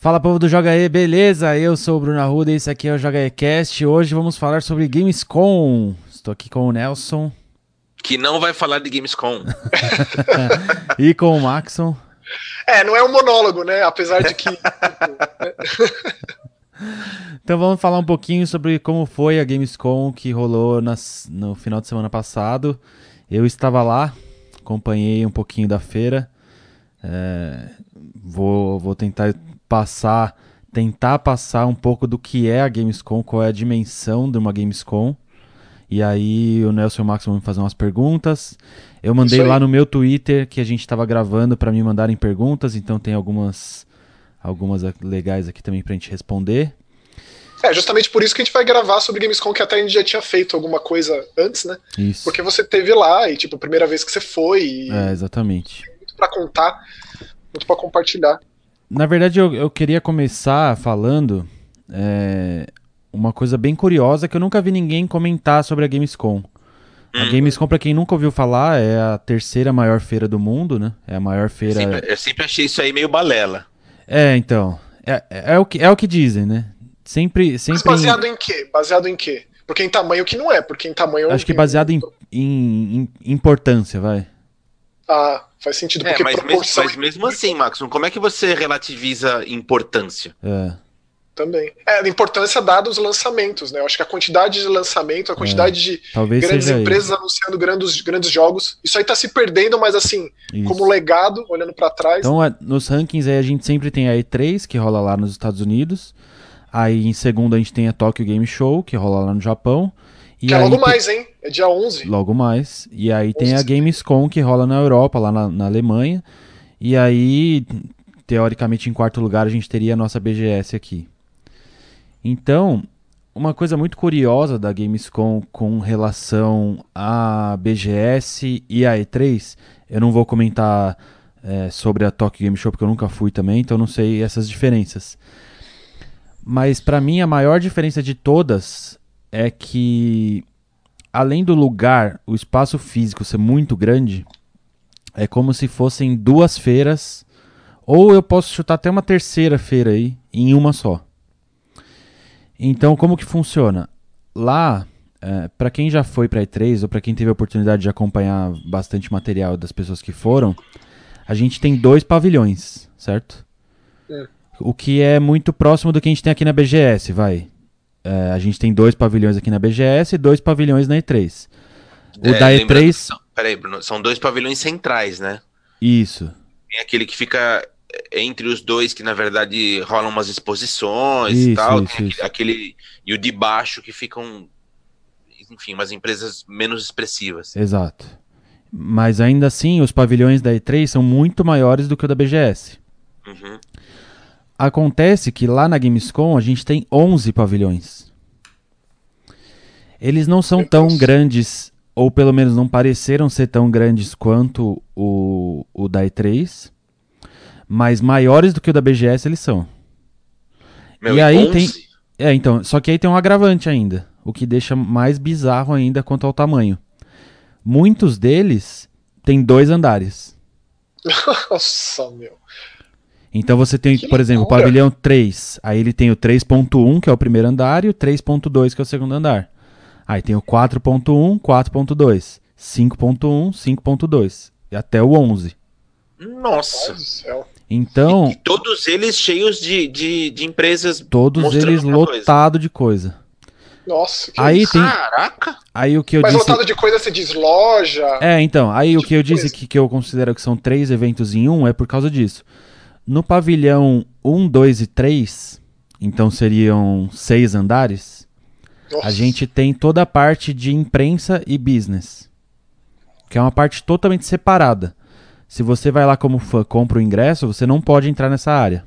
Fala povo do Joga E, beleza? Eu sou o Bruno Arruda e esse aqui é o Joga E Cast. Hoje vamos falar sobre Gamescom. Estou aqui com o Nelson. Que não vai falar de Gamescom. e com o Maxon. É, não é um monólogo, né? Apesar de que. então vamos falar um pouquinho sobre como foi a Gamescom que rolou nas, no final de semana passado. Eu estava lá, acompanhei um pouquinho da feira. É, vou, vou tentar passar, tentar passar um pouco do que é a Gamescom, qual é a dimensão de uma Gamescom. E aí o Nelson e o Max vão me fazer umas perguntas. Eu mandei lá no meu Twitter que a gente estava gravando para me mandarem perguntas, então tem algumas algumas legais aqui também pra gente responder. É, justamente por isso que a gente vai gravar sobre Gamescom, que até a gente já tinha feito alguma coisa antes, né? Isso. Porque você teve lá e, tipo, a primeira vez que você foi. E... É, exatamente. Muito pra contar, muito pra compartilhar. Na verdade, eu, eu queria começar falando é, uma coisa bem curiosa que eu nunca vi ninguém comentar sobre a Gamescom. A hum. Gamescom, para quem nunca ouviu falar, é a terceira maior feira do mundo, né? É a maior feira. Eu sempre, eu sempre achei isso aí meio balela. É, então. É, é, é, o, que, é o que dizem, né? Sempre. sempre Mas baseado em... em quê? Baseado em quê? Porque em tamanho que não é, porque em tamanho. Acho que baseado em, em, em importância, vai. Ah, faz sentido. É, mas, mesmo, mas mesmo assim, Max, como é que você relativiza importância? É. Também. É, a importância dada os lançamentos, né? Eu acho que a quantidade de lançamento, a quantidade é. de Talvez grandes empresas aí. anunciando grandes, grandes jogos, isso aí tá se perdendo, mas assim, isso. como legado, olhando para trás. Então, nos rankings aí a gente sempre tem a E3, que rola lá nos Estados Unidos. Aí em segundo a gente tem a Tokyo Game Show, que rola lá no Japão. E que é logo mais, hein? É dia 11. Logo mais. E aí 11. tem a Gamescom, que rola na Europa, lá na, na, Alemanha. E aí, teoricamente, em quarto lugar, a gente teria a nossa BGS aqui. Então, uma coisa muito curiosa da Gamescom com relação à BGS e à E3, eu não vou comentar é, sobre a Tokyo Game Show, porque eu nunca fui também, então não sei essas diferenças. Mas para mim a maior diferença de todas é que, além do lugar, o espaço físico ser muito grande, é como se fossem duas feiras, ou eu posso chutar até uma terceira feira aí, em uma só. Então, como que funciona? Lá, é, para quem já foi para E3 ou para quem teve a oportunidade de acompanhar bastante material das pessoas que foram, a gente tem dois pavilhões, certo? É. O que é muito próximo do que a gente tem aqui na BGS, vai. É, a gente tem dois pavilhões aqui na BGS e dois pavilhões na E3. O é, da E3. São, peraí, Bruno, são dois pavilhões centrais, né? Isso. Tem aquele que fica entre os dois, que na verdade rolam umas exposições isso, e tal. Isso, tem isso. aquele. E o de baixo que ficam. Enfim, umas empresas menos expressivas. Exato. Mas ainda assim, os pavilhões da E3 são muito maiores do que o da BGS. Uhum. Acontece que lá na Gamescom a gente tem 11 pavilhões. Eles não são tão grandes, ou pelo menos não pareceram ser tão grandes quanto o, o da E3, mas maiores do que o da BGS eles são. Meu, e aí 11? tem. É, então, só que aí tem um agravante ainda, o que deixa mais bizarro ainda quanto ao tamanho. Muitos deles têm dois andares. Nossa, meu. Então você tem, que por exemplo, o pavilhão 3. Aí ele tem o 3.1, que é o primeiro andar, e o 3.2, que é o segundo andar. Aí tem o 4.1, 4.2, 5.1, 5.2. E até o 11. Nossa! Então. E, todos eles cheios de, de, de empresas. Todos eles lotados de coisa. Nossa, que aí tem Caraca! Aí o que eu Mas disse... lotado de coisa se diz loja. É, então, aí tipo o que eu disse que, que eu considero que são três eventos em um é por causa disso. No pavilhão 1, 2 e 3, então seriam seis andares, Nossa. a gente tem toda a parte de imprensa e business, que é uma parte totalmente separada. Se você vai lá como fã, compra o ingresso, você não pode entrar nessa área.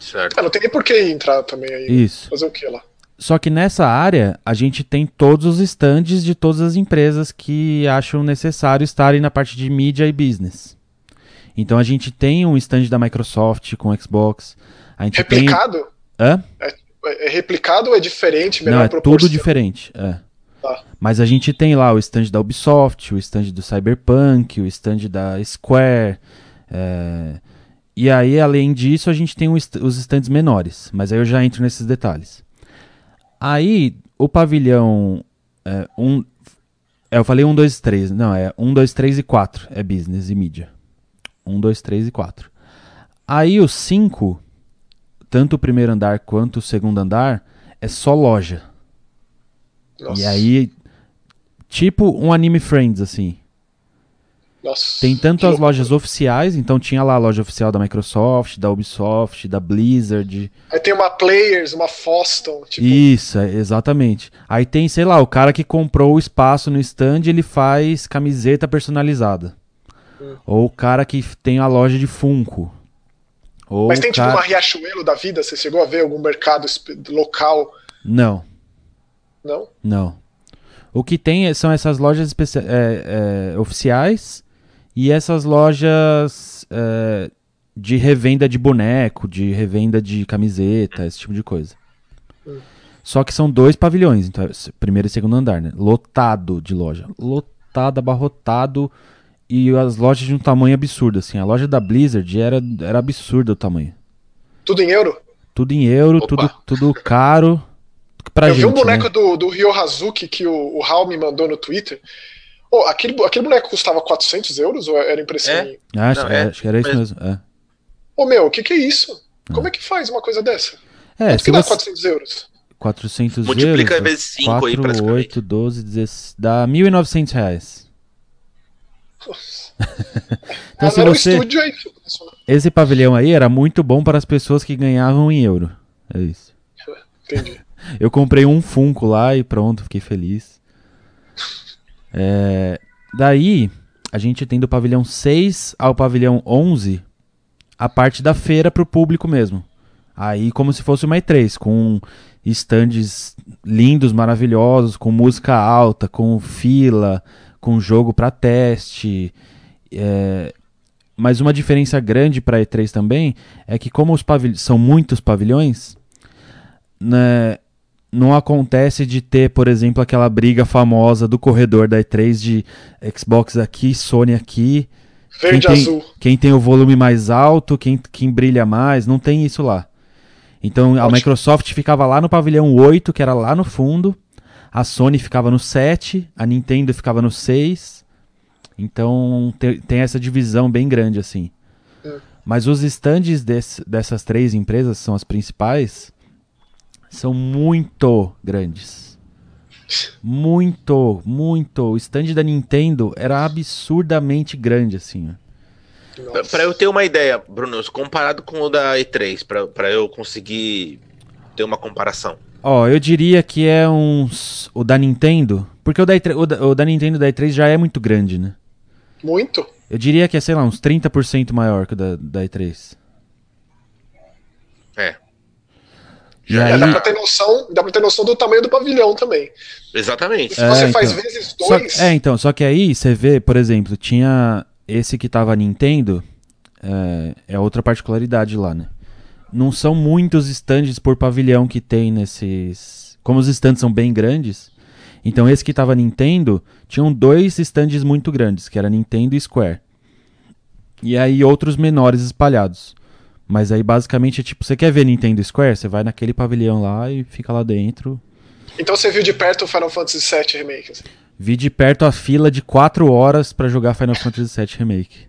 Certo. É, não tem nem por que entrar também aí. Isso. Fazer o que lá? Só que nessa área, a gente tem todos os estandes de todas as empresas que acham necessário estarem na parte de mídia e business. Então a gente tem um stand da Microsoft com Xbox. A gente replicado? Tem... Hã? É, é, replicado ou é diferente? Não, é proporção? tudo diferente. É. Tá. Mas a gente tem lá o stand da Ubisoft, o stand do Cyberpunk, o stand da Square. É... e aí, além disso, a gente tem os estandes menores, mas aí eu já entro nesses detalhes. Aí, o pavilhão é, um, é, eu falei 1, 2, 3. Não, é 1, 2, 3 e 4. É business e mídia. 1, 2, 3 e 4. Aí o 5, tanto o primeiro andar quanto o segundo andar, é só loja. Nossa. E aí, tipo um Anime Friends, assim. Nossa, Tem tanto as lojas oficiais, então tinha lá a loja oficial da Microsoft, da Ubisoft, da Blizzard. Aí tem uma Players, uma Foston. Tipo... Isso, é, exatamente. Aí tem, sei lá, o cara que comprou o espaço no stand, ele faz camiseta personalizada. Hum. Ou o cara que tem a loja de Funko. Ou Mas tem tipo uma Riachuelo da vida? Você chegou a ver algum mercado local? Não. Não? Não. O que tem são essas lojas é, é, oficiais e essas lojas é, de revenda de boneco, de revenda de camiseta, esse tipo de coisa. Só que são dois pavilhões, então é primeiro e segundo andar, né? Lotado de loja. Lotado, abarrotado. E as lojas de um tamanho absurdo, assim. A loja da Blizzard era, era absurda o tamanho. Tudo em euro? Tudo em euro, tudo, tudo caro. Pra Eu gente, vi um boneco né? do, do Ryo Hazuki que o, o Hal me mandou no Twitter. Oh, aquele, aquele boneco custava 400 euros ou era impressão é? Acho, Não, é, acho que era isso mesmo. É. Ô meu, o que, que é isso? É. Como é que faz uma coisa dessa? É, Quanto que dá 400 euros? 400 Multiplica euros, vezes 5 4, aí, praticamente. 8, 12, 16, dá 1.900 reais. então, se você... Aí, esse pavilhão aí era muito bom para as pessoas que ganhavam em euro. É isso. Entendi. Eu comprei um Funko lá e pronto, fiquei feliz. É, daí, a gente tem do pavilhão 6 ao pavilhão 11 a parte da feira para o público mesmo. Aí, como se fosse uma E3, com estandes lindos, maravilhosos, com música alta, com fila, com jogo para teste. É... Mas uma diferença grande para E3 também é que, como os pavilhões são muitos pavilhões, né, não acontece de ter, por exemplo, aquela briga famosa do corredor da E3 de Xbox aqui, Sony aqui. Verde quem azul. Tem, quem tem o volume mais alto, quem, quem brilha mais, não tem isso lá. Então Ótimo. a Microsoft ficava lá no pavilhão 8, que era lá no fundo. A Sony ficava no 7, a Nintendo ficava no 6. Então tem, tem essa divisão bem grande assim. É. Mas os stands desse, dessas três empresas, são as principais, são muito grandes. Muito, muito. O stand da Nintendo era absurdamente grande, assim. Para eu ter uma ideia, Bruno, comparado com o da E3, para eu conseguir ter uma comparação. Ó, eu diria que é uns. O da Nintendo. Porque o da, E3, o da, o da Nintendo da E3 já é muito grande, né? Muito? Eu diria que é, sei lá, uns 30% maior que o da, da E3. É. Já aí... dá pra ter noção, dá pra ter noção do tamanho do pavilhão também. Exatamente. Se é, você faz então, vezes dois. Só, é, então, só que aí você vê, por exemplo, tinha esse que tava Nintendo, é, é outra particularidade lá, né? Não são muitos stands por pavilhão que tem nesses. Como os stands são bem grandes, então esse que tava Nintendo, tinham dois stands muito grandes, que era Nintendo e Square. E aí outros menores espalhados. Mas aí basicamente é tipo, você quer ver Nintendo Square? Você vai naquele pavilhão lá e fica lá dentro. Então você viu de perto o Final Fantasy VII Remake? Assim. Vi de perto a fila de 4 horas para jogar Final Fantasy VII Remake.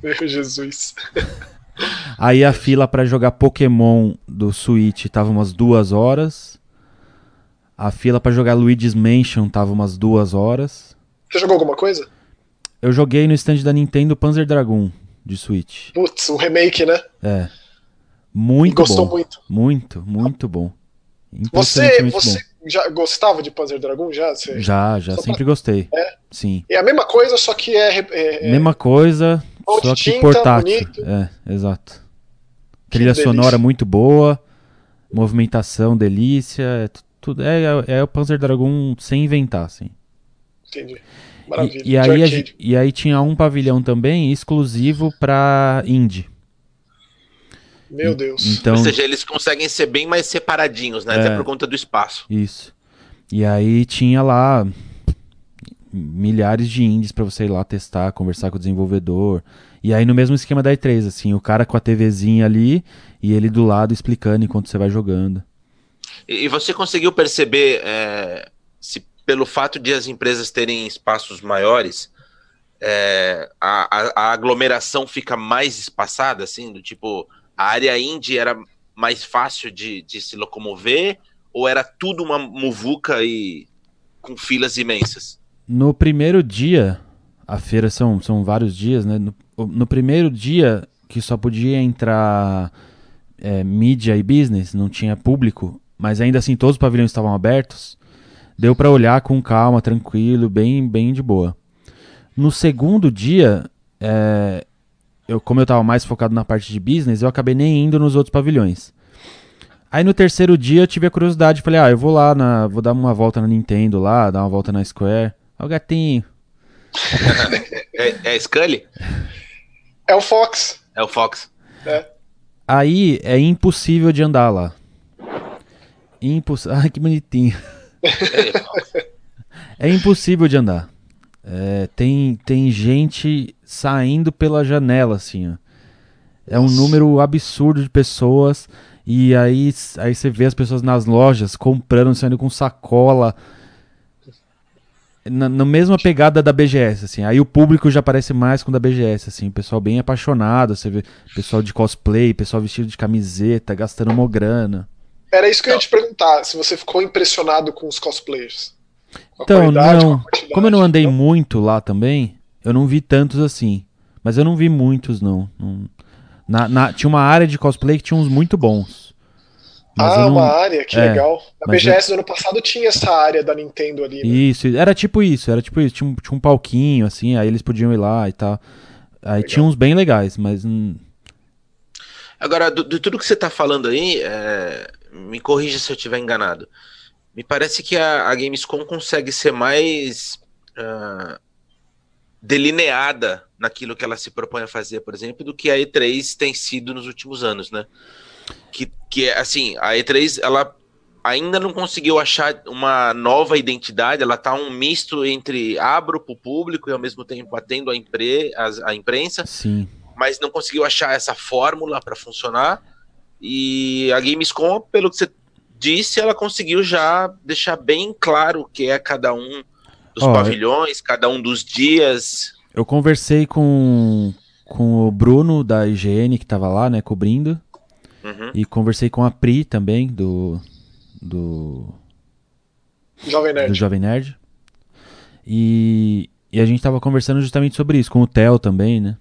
Meu Jesus. Aí a fila para jogar Pokémon do Switch tava umas 2 horas. A fila para jogar Luigi's Mansion tava umas 2 horas. Você jogou alguma coisa? Eu joguei no stand da Nintendo Panzer Dragoon de Switch. Putz, o remake, né? É. Muito Gostou bom. muito. Muito, muito bom. Você, você bom. já gostava de Panzer Dragon já? Você... Já, já, só sempre pra... gostei. É? Sim. É a mesma coisa, só que é. é, é... Mesma coisa, só que tinta, portátil. Bonito. É, exato. Trilha sonora muito boa, movimentação, delícia, é tudo. É, é, é o Panzer Dragon sem inventar, assim. Entendi. Maravilha. E, e aí, a, e aí tinha um pavilhão também exclusivo para indie. Meu Deus. Então, Ou seja, eles conseguem ser bem mais separadinhos, né? É, Até por conta do espaço. Isso. E aí tinha lá milhares de indies para você ir lá testar, conversar com o desenvolvedor. E aí no mesmo esquema da E3, assim, o cara com a TVzinha ali e ele do lado explicando enquanto você vai jogando. E você conseguiu perceber é, se pelo fato de as empresas terem espaços maiores, é, a, a, a, aglomeração fica mais espaçada, assim, do tipo, a área indie era mais fácil de, de se locomover, ou era tudo uma muvuca e com filas imensas? No primeiro dia, a feira são, são vários dias, né? No, no primeiro dia, que só podia entrar é, mídia e business, não tinha público, mas ainda assim todos os pavilhões estavam abertos, deu para olhar com calma, tranquilo, bem, bem de boa. No segundo dia, é, eu, como eu estava mais focado na parte de business, eu acabei nem indo nos outros pavilhões. Aí no terceiro dia eu tive a curiosidade, falei, ah, eu vou lá, na, vou dar uma volta na Nintendo lá, dar uma volta na Square. Olha o gatinho. é, é Scully? É o Fox. É o Fox. É. Aí é impossível de andar lá. Imposs... Ai, que bonitinho. é impossível de andar. É, tem, tem gente saindo pela janela, assim, ó. É um número absurdo de pessoas. E aí, aí você vê as pessoas nas lojas comprando, saindo com sacola. Na, na, mesma pegada da BGS, assim. Aí o público já parece mais com o da BGS, assim. Pessoal bem apaixonado. Você vê pessoal de cosplay, pessoal vestido de camiseta, gastando uma grana. Era isso que eu ia te perguntar, se você ficou impressionado com os cosplayers. então, não. Como eu não andei não? muito lá também, eu não vi tantos assim. Mas eu não vi muitos, não. não na, na, tinha uma área de cosplay que tinha uns muito bons. Ah, não... uma área, que é, legal. Na BGS eu... do ano passado tinha essa área da Nintendo ali. Né? Isso, era tipo isso, era tipo isso. Tinha um, tinha um palquinho, assim, aí eles podiam ir lá e tal. Aí legal. tinha uns bem legais, mas. Agora, de tudo que você tá falando aí, é... me corrija se eu estiver enganado. Me parece que a, a Gamescom consegue ser mais. Uh delineada naquilo que ela se propõe a fazer, por exemplo, do que a E3 tem sido nos últimos anos, né? Que, que assim, a E3 ela ainda não conseguiu achar uma nova identidade, ela tá um misto entre abro para o público e ao mesmo tempo atendo a, impre, a, a imprensa, Sim. mas não conseguiu achar essa fórmula para funcionar. E a Gamescom, pelo que você disse, ela conseguiu já deixar bem claro o que é cada um dos oh, pavilhões, cada um dos dias. Eu conversei com, com o Bruno da IGN que estava lá, né, cobrindo. Uhum. E conversei com a Pri também, do. Do. Jovem Nerd. Do Jovem Nerd. E, e a gente estava conversando justamente sobre isso, com o Theo também, né?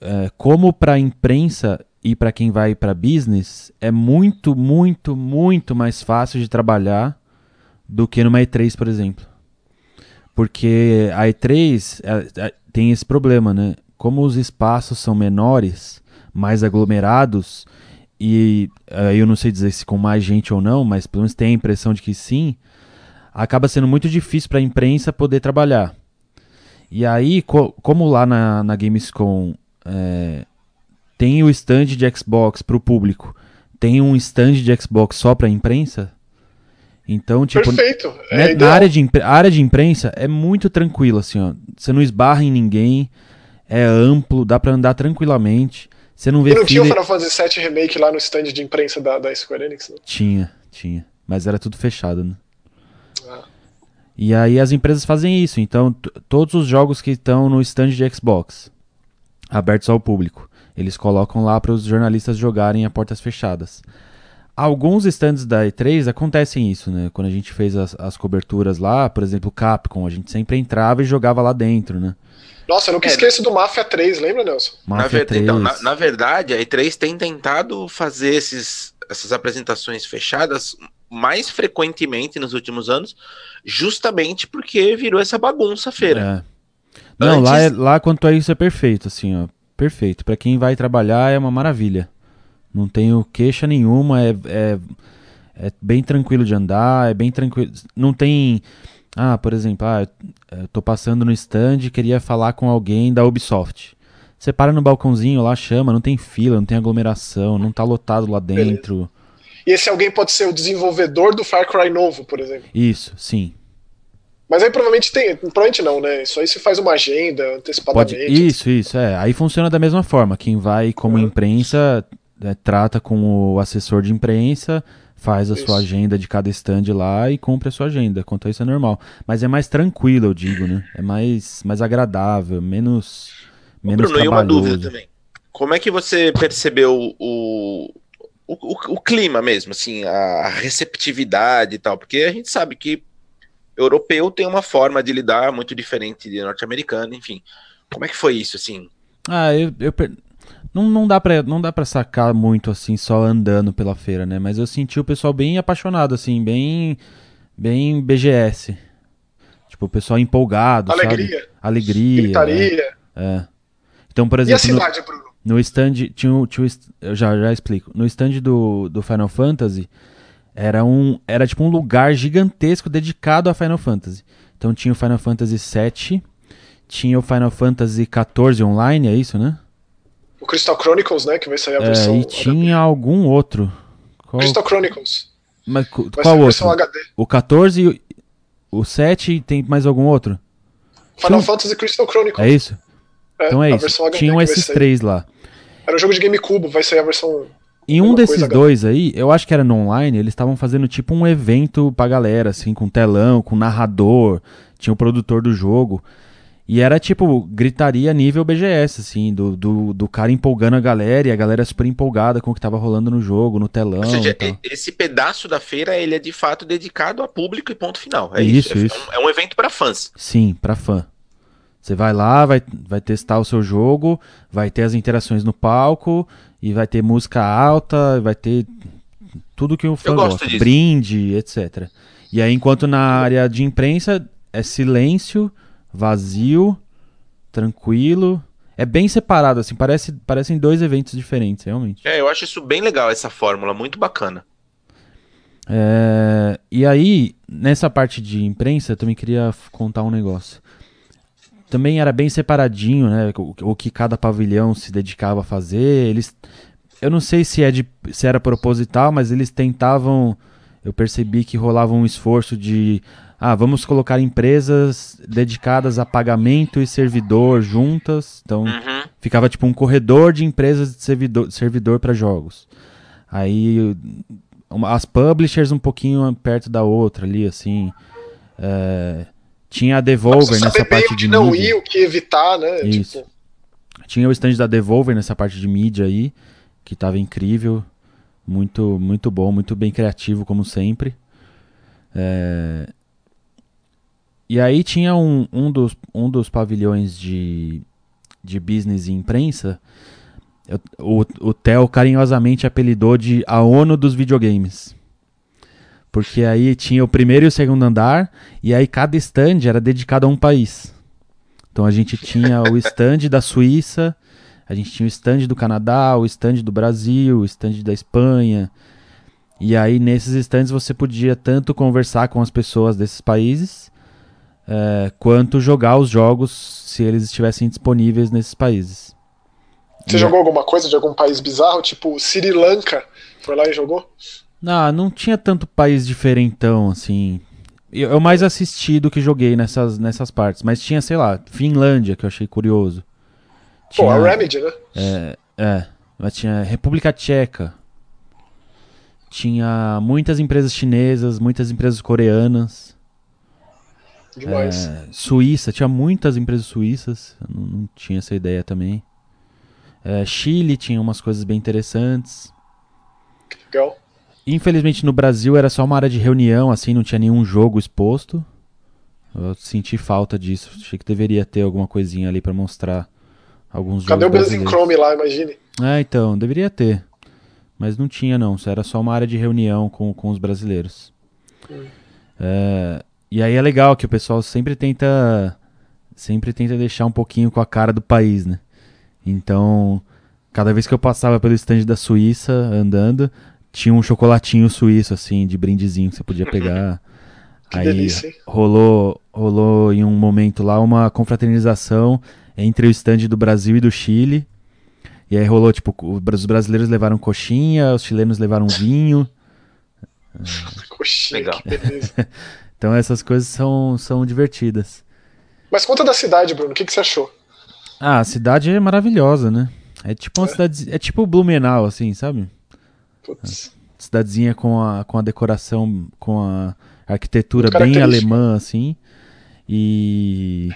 É, como para a imprensa e para quem vai para business, é muito, muito, muito mais fácil de trabalhar do que numa E3, por exemplo. Porque a E3 é, é, tem esse problema, né? Como os espaços são menores, mais aglomerados, e é, eu não sei dizer se com mais gente ou não, mas pelo menos tem a impressão de que sim, acaba sendo muito difícil para a imprensa poder trabalhar. E aí, co como lá na, na Gamescom é, tem o stand de Xbox para o público, tem um stand de Xbox só para a imprensa, então, tipo, Perfeito. Né, na área de, área de imprensa é muito tranquilo, assim, ó. Você não esbarra em ninguém, é amplo, dá para andar tranquilamente. Você não vê E não tinha o Final Fantasy VII Remake lá no stand de imprensa da, da Square Enix? Não? Tinha, tinha. Mas era tudo fechado, né? Ah. E aí as empresas fazem isso. Então, todos os jogos que estão no stand de Xbox, abertos ao público, eles colocam lá para os jornalistas jogarem a portas fechadas. Alguns stands da E3 acontecem isso, né? Quando a gente fez as, as coberturas lá, por exemplo, Capcom, a gente sempre entrava e jogava lá dentro, né? Nossa, eu nunca é. esqueço do Mafia 3, lembra, Nelson? Mafia na, ver... 3. Então, na, na, verdade, a E3 tem tentado fazer esses, essas apresentações fechadas mais frequentemente nos últimos anos, justamente porque virou essa bagunça feira. É. Não, Antes... lá, é, lá quanto a isso é perfeito, assim, ó. Perfeito. Para quem vai trabalhar é uma maravilha. Não tenho queixa nenhuma, é, é, é bem tranquilo de andar, é bem tranquilo. Não tem. Ah, por exemplo, ah, eu tô passando no stand e queria falar com alguém da Ubisoft. Você para no balcãozinho lá, chama, não tem fila, não tem aglomeração, não tá lotado lá dentro. Beleza. E esse alguém pode ser o desenvolvedor do Far Cry novo, por exemplo. Isso, sim. Mas aí provavelmente tem. Provavelmente não, né? Isso aí se faz uma agenda antecipadamente. Pode, isso, isso, é. Aí funciona da mesma forma. Quem vai como uhum. imprensa é, trata com o assessor de imprensa, faz a isso. sua agenda de cada stand lá e cumpre a sua agenda. Quanto a isso é normal. Mas é mais tranquilo, eu digo, né? É mais, mais agradável, menos. menos Bruno, trabalhoso. e uma dúvida também. Como é que você percebeu o, o, o, o clima mesmo, assim, a receptividade e tal? Porque a gente sabe que europeu tem uma forma de lidar muito diferente de norte-americano, enfim. Como é que foi isso, assim? Ah, eu, eu não, não dá pra, não dá pra sacar muito assim só andando pela feira, né? Mas eu senti o pessoal bem apaixonado, assim, bem, bem BGS. Tipo, o pessoal empolgado, Alegria. Sabe? Alegria. Gritaria. É. é. Então, por exemplo. E a cidade, no, Bruno? No stand. Tinha, tinha, eu já, já explico. No stand do, do Final Fantasy era um era tipo um lugar gigantesco dedicado a Final Fantasy. Então tinha o Final Fantasy VII, tinha o Final Fantasy XIV online, é isso, né? O Crystal Chronicles, né, que vai sair a é, versão e tinha HD. algum outro. Qual... Crystal Chronicles. Mas vai qual outro? O 14 o 7 tem mais algum outro? Final tinha... Fantasy Crystal Chronicles. É isso? É, então é isso. Tinham esses três lá. Era um jogo de GameCube, vai sair a versão em um desses dois aí, eu acho que era no online, eles estavam fazendo tipo um evento pra galera, assim, com telão, com narrador, tinha o produtor do jogo. E era tipo, gritaria nível BGS, assim, do, do, do, cara empolgando a galera e a galera super empolgada com o que tava rolando no jogo, no telão. Ou seja, esse pedaço da feira, ele é de fato dedicado a público e ponto final. É isso. isso. É, um, é um evento para fãs. Sim, para fã. Você vai lá, vai, vai testar o seu jogo, vai ter as interações no palco e vai ter música alta, vai ter tudo que o fã gosta, disso. brinde, etc. E aí, enquanto na área de imprensa é silêncio, vazio, tranquilo. É bem separado, assim, parece, parecem dois eventos diferentes, realmente. É, eu acho isso bem legal, essa fórmula, muito bacana. É, e aí, nessa parte de imprensa, eu também queria contar um negócio também era bem separadinho, né? O, o, que cada pavilhão se dedicava a fazer. Eles, eu não sei se é de, se era proposital, mas eles tentavam. Eu percebi que rolava um esforço de, ah, vamos colocar empresas dedicadas a pagamento e servidor juntas. Então uhum. ficava tipo um corredor de empresas de servidor, servidor para jogos. Aí uma, as publishers um pouquinho perto da outra ali, assim. É, tinha a Devolver nessa parte de não mídia. ir, o que evitar, né? Isso. Tipo... Tinha o stand da Devolver nessa parte de mídia aí, que tava incrível, muito muito bom, muito bem criativo como sempre. É... E aí tinha um, um, dos, um dos pavilhões de, de business e imprensa, o, o Theo carinhosamente apelidou de a ONU dos videogames. Porque aí tinha o primeiro e o segundo andar, e aí cada stand era dedicado a um país. Então a gente tinha o stand da Suíça, a gente tinha o stand do Canadá, o stand do Brasil, o stand da Espanha. E aí nesses stands você podia tanto conversar com as pessoas desses países, é, quanto jogar os jogos se eles estivessem disponíveis nesses países. Você e jogou alguma coisa de algum país bizarro, tipo Sri Lanka? Foi lá e jogou? Ah, não tinha tanto país diferentão, assim. Eu, eu mais assisti do que joguei nessas, nessas partes. Mas tinha, sei lá, Finlândia, que eu achei curioso. Tinha, Pô, a Remedy, né? É, é. Mas tinha República Tcheca. Tinha muitas empresas chinesas, muitas empresas coreanas. Demais. É, Suíça, tinha muitas empresas suíças. Não, não tinha essa ideia também. É, Chile tinha umas coisas bem interessantes. Legal. Infelizmente no Brasil era só uma área de reunião, assim, não tinha nenhum jogo exposto. Eu senti falta disso. Achei que deveria ter alguma coisinha ali para mostrar alguns Cadê jogos. Cadê o Business Chrome lá, imagine? É, então, deveria ter. Mas não tinha, não. Era só uma área de reunião com, com os brasileiros. Hum. É, e aí é legal que o pessoal sempre tenta. Sempre tenta deixar um pouquinho com a cara do país, né? Então, cada vez que eu passava pelo stand da Suíça andando, tinha um chocolatinho suíço, assim, de brindezinho que você podia pegar. que Aí delícia, rolou, rolou em um momento lá uma confraternização entre o stand do Brasil e do Chile. E aí rolou, tipo, os brasileiros levaram coxinha, os chilenos levaram vinho. Coxinha, Legal. que beleza. Então essas coisas são, são divertidas. Mas conta da cidade, Bruno. O que, que você achou? Ah, a cidade é maravilhosa, né? É tipo uma é. cidade. É tipo Blumenau, assim, sabe? Putz. Cidadezinha com a, com a decoração, com a arquitetura bem alemã, assim. E.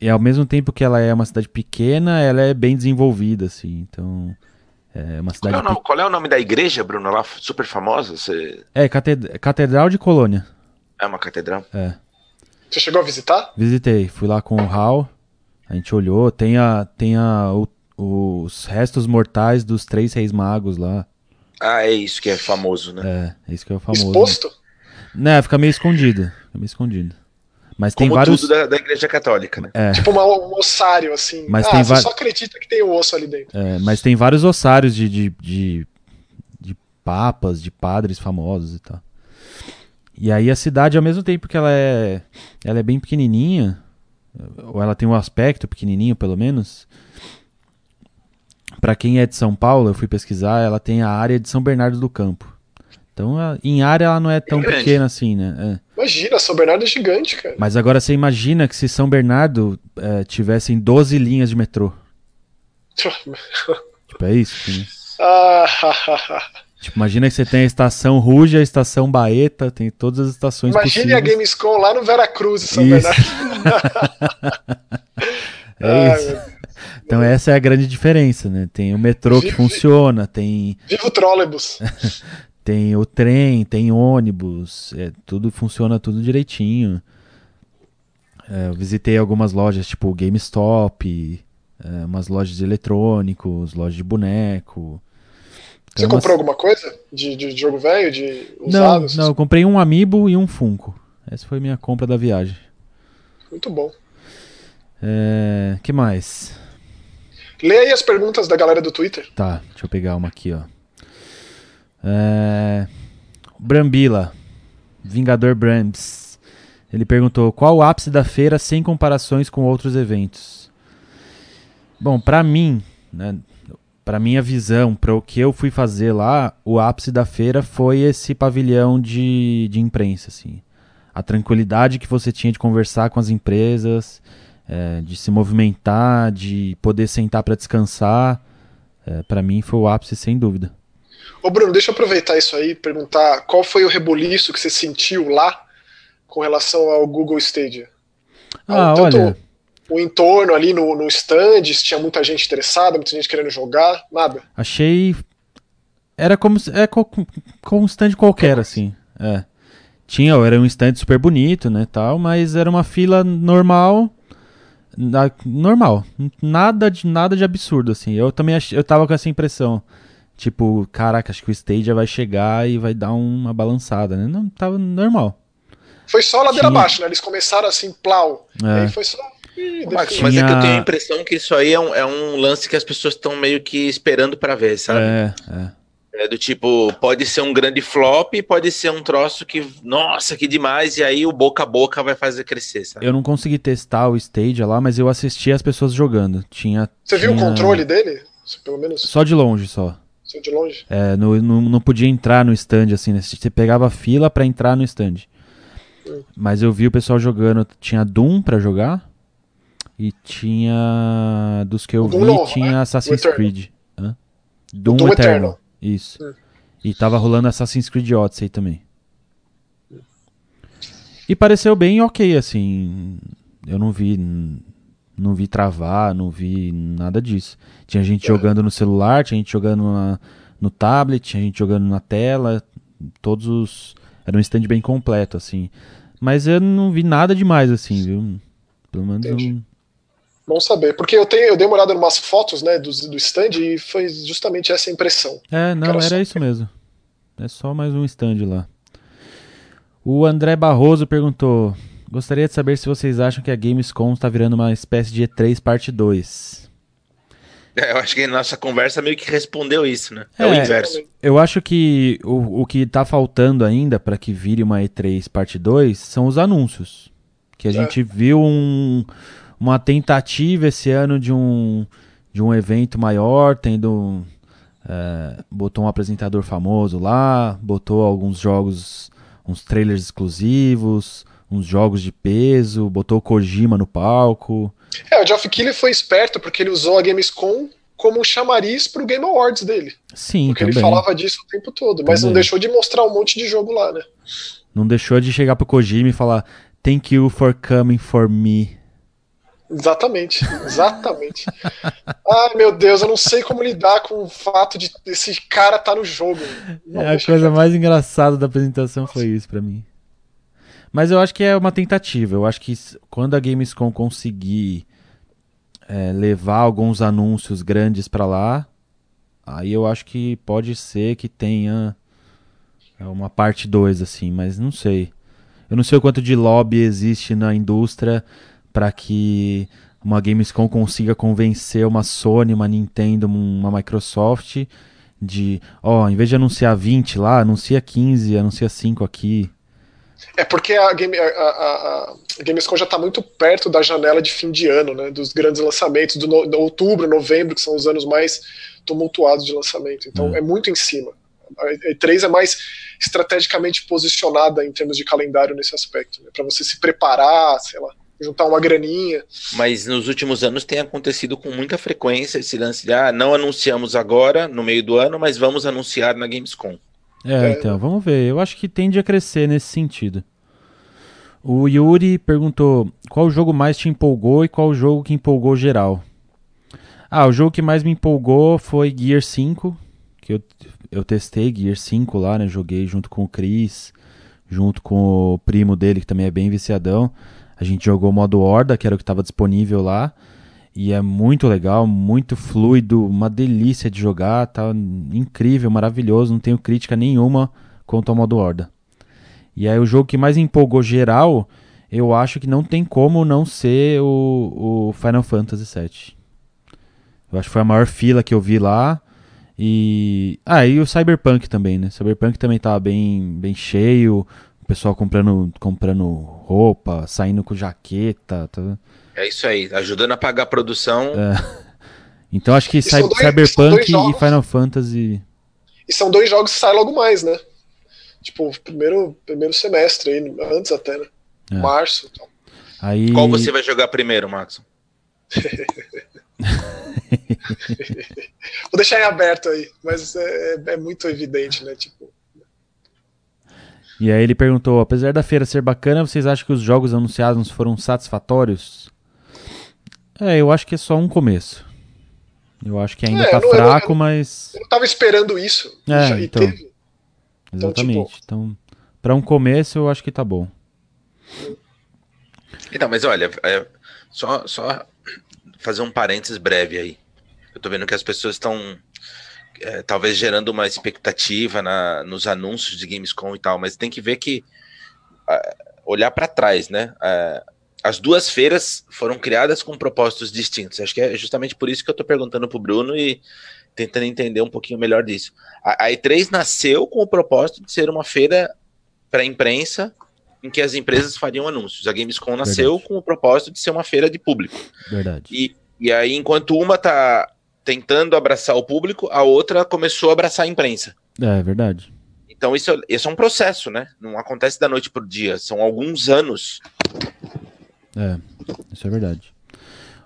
E ao mesmo tempo que ela é uma cidade pequena, ela é bem desenvolvida, assim. Então. É uma cidade. Qual é o nome, qual é o nome da igreja, Bruno? Lá super famosa? Você... É, Catedral de Colônia. É uma catedral? É. Você chegou a visitar? Visitei. Fui lá com o Hal. A gente olhou. Tem, a, tem a, o, os restos mortais dos três reis magos lá. Ah, é isso que é famoso, né? É, é isso que é famoso. Exposto? Né, fica meio escondido. Fica meio escondido. Mas Como tem vários. tudo da, da Igreja Católica, né? É. Tipo uma, um ossário, assim. Mas ah, tem você só acredita que tem o um osso ali dentro. É, mas tem vários ossários de, de, de, de, papas, de padres famosos e tal. E aí a cidade, ao mesmo tempo que ela é, ela é bem pequenininha, ou ela tem um aspecto pequenininho, pelo menos. Para quem é de São Paulo, eu fui pesquisar, ela tem a área de São Bernardo do Campo. Então, em área ela não é tão é pequena assim, né? É. Imagina, São Bernardo é gigante, cara. Mas agora você imagina que se São Bernardo é, tivessem 12 linhas de metrô. tipo, é isso? Né? tipo, imagina que você tem a estação Ruge, a estação Baeta, tem todas as estações Imagine possíveis. a Gamescom lá no Veracruz, São isso. Bernardo. é isso. Então essa é a grande diferença, né? Tem o metrô que funciona, tem... Viva o trólebus! tem o trem, tem ônibus, é, tudo funciona tudo direitinho. É, eu visitei algumas lojas tipo GameStop, é, umas lojas de eletrônicos, lojas de boneco. Então, Você comprou umas... alguma coisa de, de jogo velho, de usados? Não, não, eu comprei um Amiibo e um Funko. Essa foi minha compra da viagem. Muito bom. É, que mais? Leia aí as perguntas da galera do Twitter. Tá, deixa eu pegar uma aqui, ó. É... Brambila, Vingador Brams. Ele perguntou: qual o ápice da feira sem comparações com outros eventos? Bom, para mim, né, para minha visão, para o que eu fui fazer lá, o ápice da feira foi esse pavilhão de, de imprensa, assim. A tranquilidade que você tinha de conversar com as empresas, é, de se movimentar, de poder sentar para descansar, é, para mim foi o ápice sem dúvida. Ô Bruno, deixa eu aproveitar isso aí e perguntar qual foi o reboliço que você sentiu lá com relação ao Google Stadia? Ah, Tanto olha... o entorno ali no, no stand, se tinha muita gente interessada, muita gente querendo jogar, nada? Achei... Era como, é, como um stand qualquer, assim. É. Tinha, era um stand super bonito, né, tal, mas era uma fila normal normal, nada de nada de absurdo assim. Eu também ach, eu tava com essa impressão. Tipo, caraca, acho que o Stadia vai chegar e vai dar uma balançada, né? Não, tava normal. Foi só ladeira Tinha... abaixo, né? Eles começaram assim, plau. É. Aí foi só. Mas, Tinha... mas é que eu tenho a impressão que isso aí é um, é um lance que as pessoas estão meio que esperando para ver, sabe? É, é. É do tipo, pode ser um grande flop, pode ser um troço que, nossa, que demais, e aí o boca a boca vai fazer crescer, sabe? Eu não consegui testar o Stadia lá, mas eu assisti as pessoas jogando. Tinha. Você tinha... viu o controle dele? Pelo menos. Só de longe, só. De longe? É, no, no, não podia entrar no stand, assim, né? Você pegava fila para entrar no stand. Hum. Mas eu vi o pessoal jogando. Tinha Doom para jogar. E tinha. Dos que eu vi, novo, tinha né? Assassin's Creed. Hã? Doom, Doom Eternal. Eternal. Isso. Hum. E tava rolando Assassin's Creed Odyssey também. E pareceu bem ok, assim. Eu não vi não vi travar, não vi nada disso. Tinha gente é. jogando no celular, tinha gente jogando na, no tablet, tinha gente jogando na tela, todos os. Era um stand bem completo, assim. Mas eu não vi nada demais, assim, viu? Pelo menos eu... Bom saber, porque eu, tenho, eu dei uma olhada em umas fotos né, do, do stand e foi justamente essa impressão. É, não, era, era isso mesmo. É só mais um stand lá. O André Barroso perguntou: Gostaria de saber se vocês acham que a Gamescom está virando uma espécie de E3 parte 2. É, eu acho que a nossa conversa meio que respondeu isso, né? É, é o inverso. Eu acho que o, o que está faltando ainda para que vire uma E3 parte 2 são os anúncios. Que a é. gente viu um, uma tentativa esse ano de um, de um evento maior, tendo. É, botou um apresentador famoso lá, botou alguns jogos uns trailers exclusivos, uns jogos de peso, botou o Kojima no palco. É, o Geoff Keighley foi esperto porque ele usou a Gamescom como um chamariz pro Game Awards dele. Sim, Porque também. ele falava disso o tempo todo, mas Também. não deixou de mostrar um monte de jogo lá, né? Não deixou de chegar pro Kojima e falar Thank you for coming for me. Exatamente, exatamente. Ai meu Deus, eu não sei como lidar com o fato de esse cara tá no jogo. Não, É, a coisa mais engraçada da apresentação foi isso pra mim. Mas eu acho que é uma tentativa. Eu acho que quando a Gamescom conseguir é, levar alguns anúncios grandes pra lá, aí eu acho que pode ser que tenha é, uma parte 2 assim, mas não sei. Eu não sei o quanto de lobby existe na indústria pra que uma Gamescom consiga convencer uma Sony, uma Nintendo, uma Microsoft de, ó, em vez de anunciar 20 lá, anuncia 15, anuncia 5 aqui. É porque a, Game, a, a, a Gamescom já tá muito perto da janela de fim de ano, né? Dos grandes lançamentos, do, no, do outubro, novembro, que são os anos mais tumultuados de lançamento. Então Hum. é muito em cima. A E3 é mais estrategicamente posicionada em termos de calendário nesse aspecto, né? Para você se preparar, sei lá, juntar uma graninha. Mas nos últimos anos tem acontecido com muita frequência esse lance de ah, não anunciamos agora, no meio do ano, mas vamos anunciar na Gamescom. É, É. então, vamos ver. Eu acho que tende a crescer nesse sentido. O Yuri perguntou qual o jogo mais te empolgou e qual o jogo que empolgou geral. Ah, o jogo que mais me empolgou foi Gear 5, que eu, eu testei Gear 5 lá, né? Joguei junto com o Chris, junto com o primo dele, que também é bem viciadão. A gente jogou o modo Horda, que era o que estava disponível lá. E é muito legal, muito fluido, uma delícia de jogar, tá incrível, maravilhoso, não tenho crítica nenhuma quanto ao modo Horda. E aí o jogo que mais empolgou geral, eu acho que não tem como não ser o, o Final Fantasy VII. Eu acho que foi a maior fila que eu vi lá. E. Ah, e o Cyberpunk também, né? Cyberpunk também tava bem, bem cheio. O pessoal comprando, comprando roupa, saindo com jaqueta. Tá... É isso aí, ajudando a pagar a produção. Então acho que Cy- dois- Cyberpunk e. Final Fantasy. E são dois jogos que saem logo mais, né? Tipo, primeiro, primeiro semestre aí, antes até, né? É. Março. Então. Aí... Qual você vai jogar primeiro, Max? Vou deixar em aberto aí, mas é, é muito evidente, né? Tipo, E aí ele perguntou: apesar da feira ser bacana, vocês acham que os jogos anunciados foram satisfatórios? É, eu acho que é só um começo. Eu acho que ainda É, tá eu não- eu não- fraco, mas. eu não tava esperando isso. É, já- então. teve. Então, Exatamente. tipo- Então, pra um começo, eu acho que tá bom. Então, mas olha, é, só, só fazer um parênteses breve aí. Eu tô vendo que as pessoas estão é, talvez gerando uma expectativa na, nos anúncios de Gamescom e tal, mas tem que ver que ah, olhar para trás, né? Ah, as duas feiras foram criadas com propósitos distintos. Acho que é justamente por isso que eu tô perguntando pro Bruno e tentando entender um pouquinho melhor disso. A, a E3 nasceu com o propósito de ser uma feira para imprensa em que as empresas fariam anúncios. A Gamescom nasceu Verdade. com o propósito de ser uma feira de público. Verdade. E, e aí, enquanto uma tá tentando abraçar o público, a outra começou a abraçar a imprensa. É, verdade. Então, isso, é- isso é um processo, né? Não acontece da noite pro dia. São alguns anos. É, isso é verdade.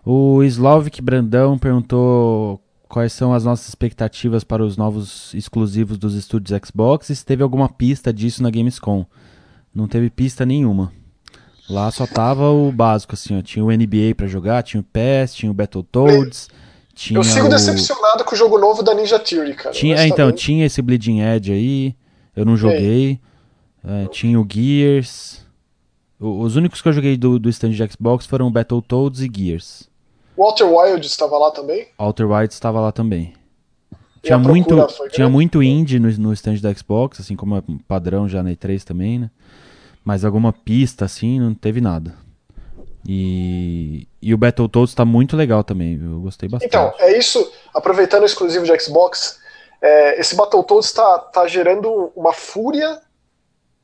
O Slavik Brandão perguntou quais são as nossas expectativas para os novos exclusivos dos estúdios Xbox e se teve alguma pista disso na Gamescom. Não teve pista nenhuma. Lá só tava o básico, assim, ó. Tinha o NBA pra jogar, tinha o PES, tinha o Battletoads, tinha Eu sigo o... decepcionado com o jogo novo da Ninja Theory, cara. Tinha, é, então, tinha esse Bleeding Edge aí, eu não joguei. É, tinha o Gears. O- os únicos que eu joguei do, do stand de Xbox foram o Battletoads e Gears. Walter Wild estava lá também. Outer Wilds estava lá também. E Tinha muito, tinha muito indie no, no stand da Xbox, assim como é padrão já na E3 também, né? Mas alguma pista, assim, não teve nada. E, e o Battletoads tá muito legal também, eu gostei bastante. Então, é isso. Aproveitando o exclusivo de Xbox, é, esse Battletoads está tá gerando uma fúria.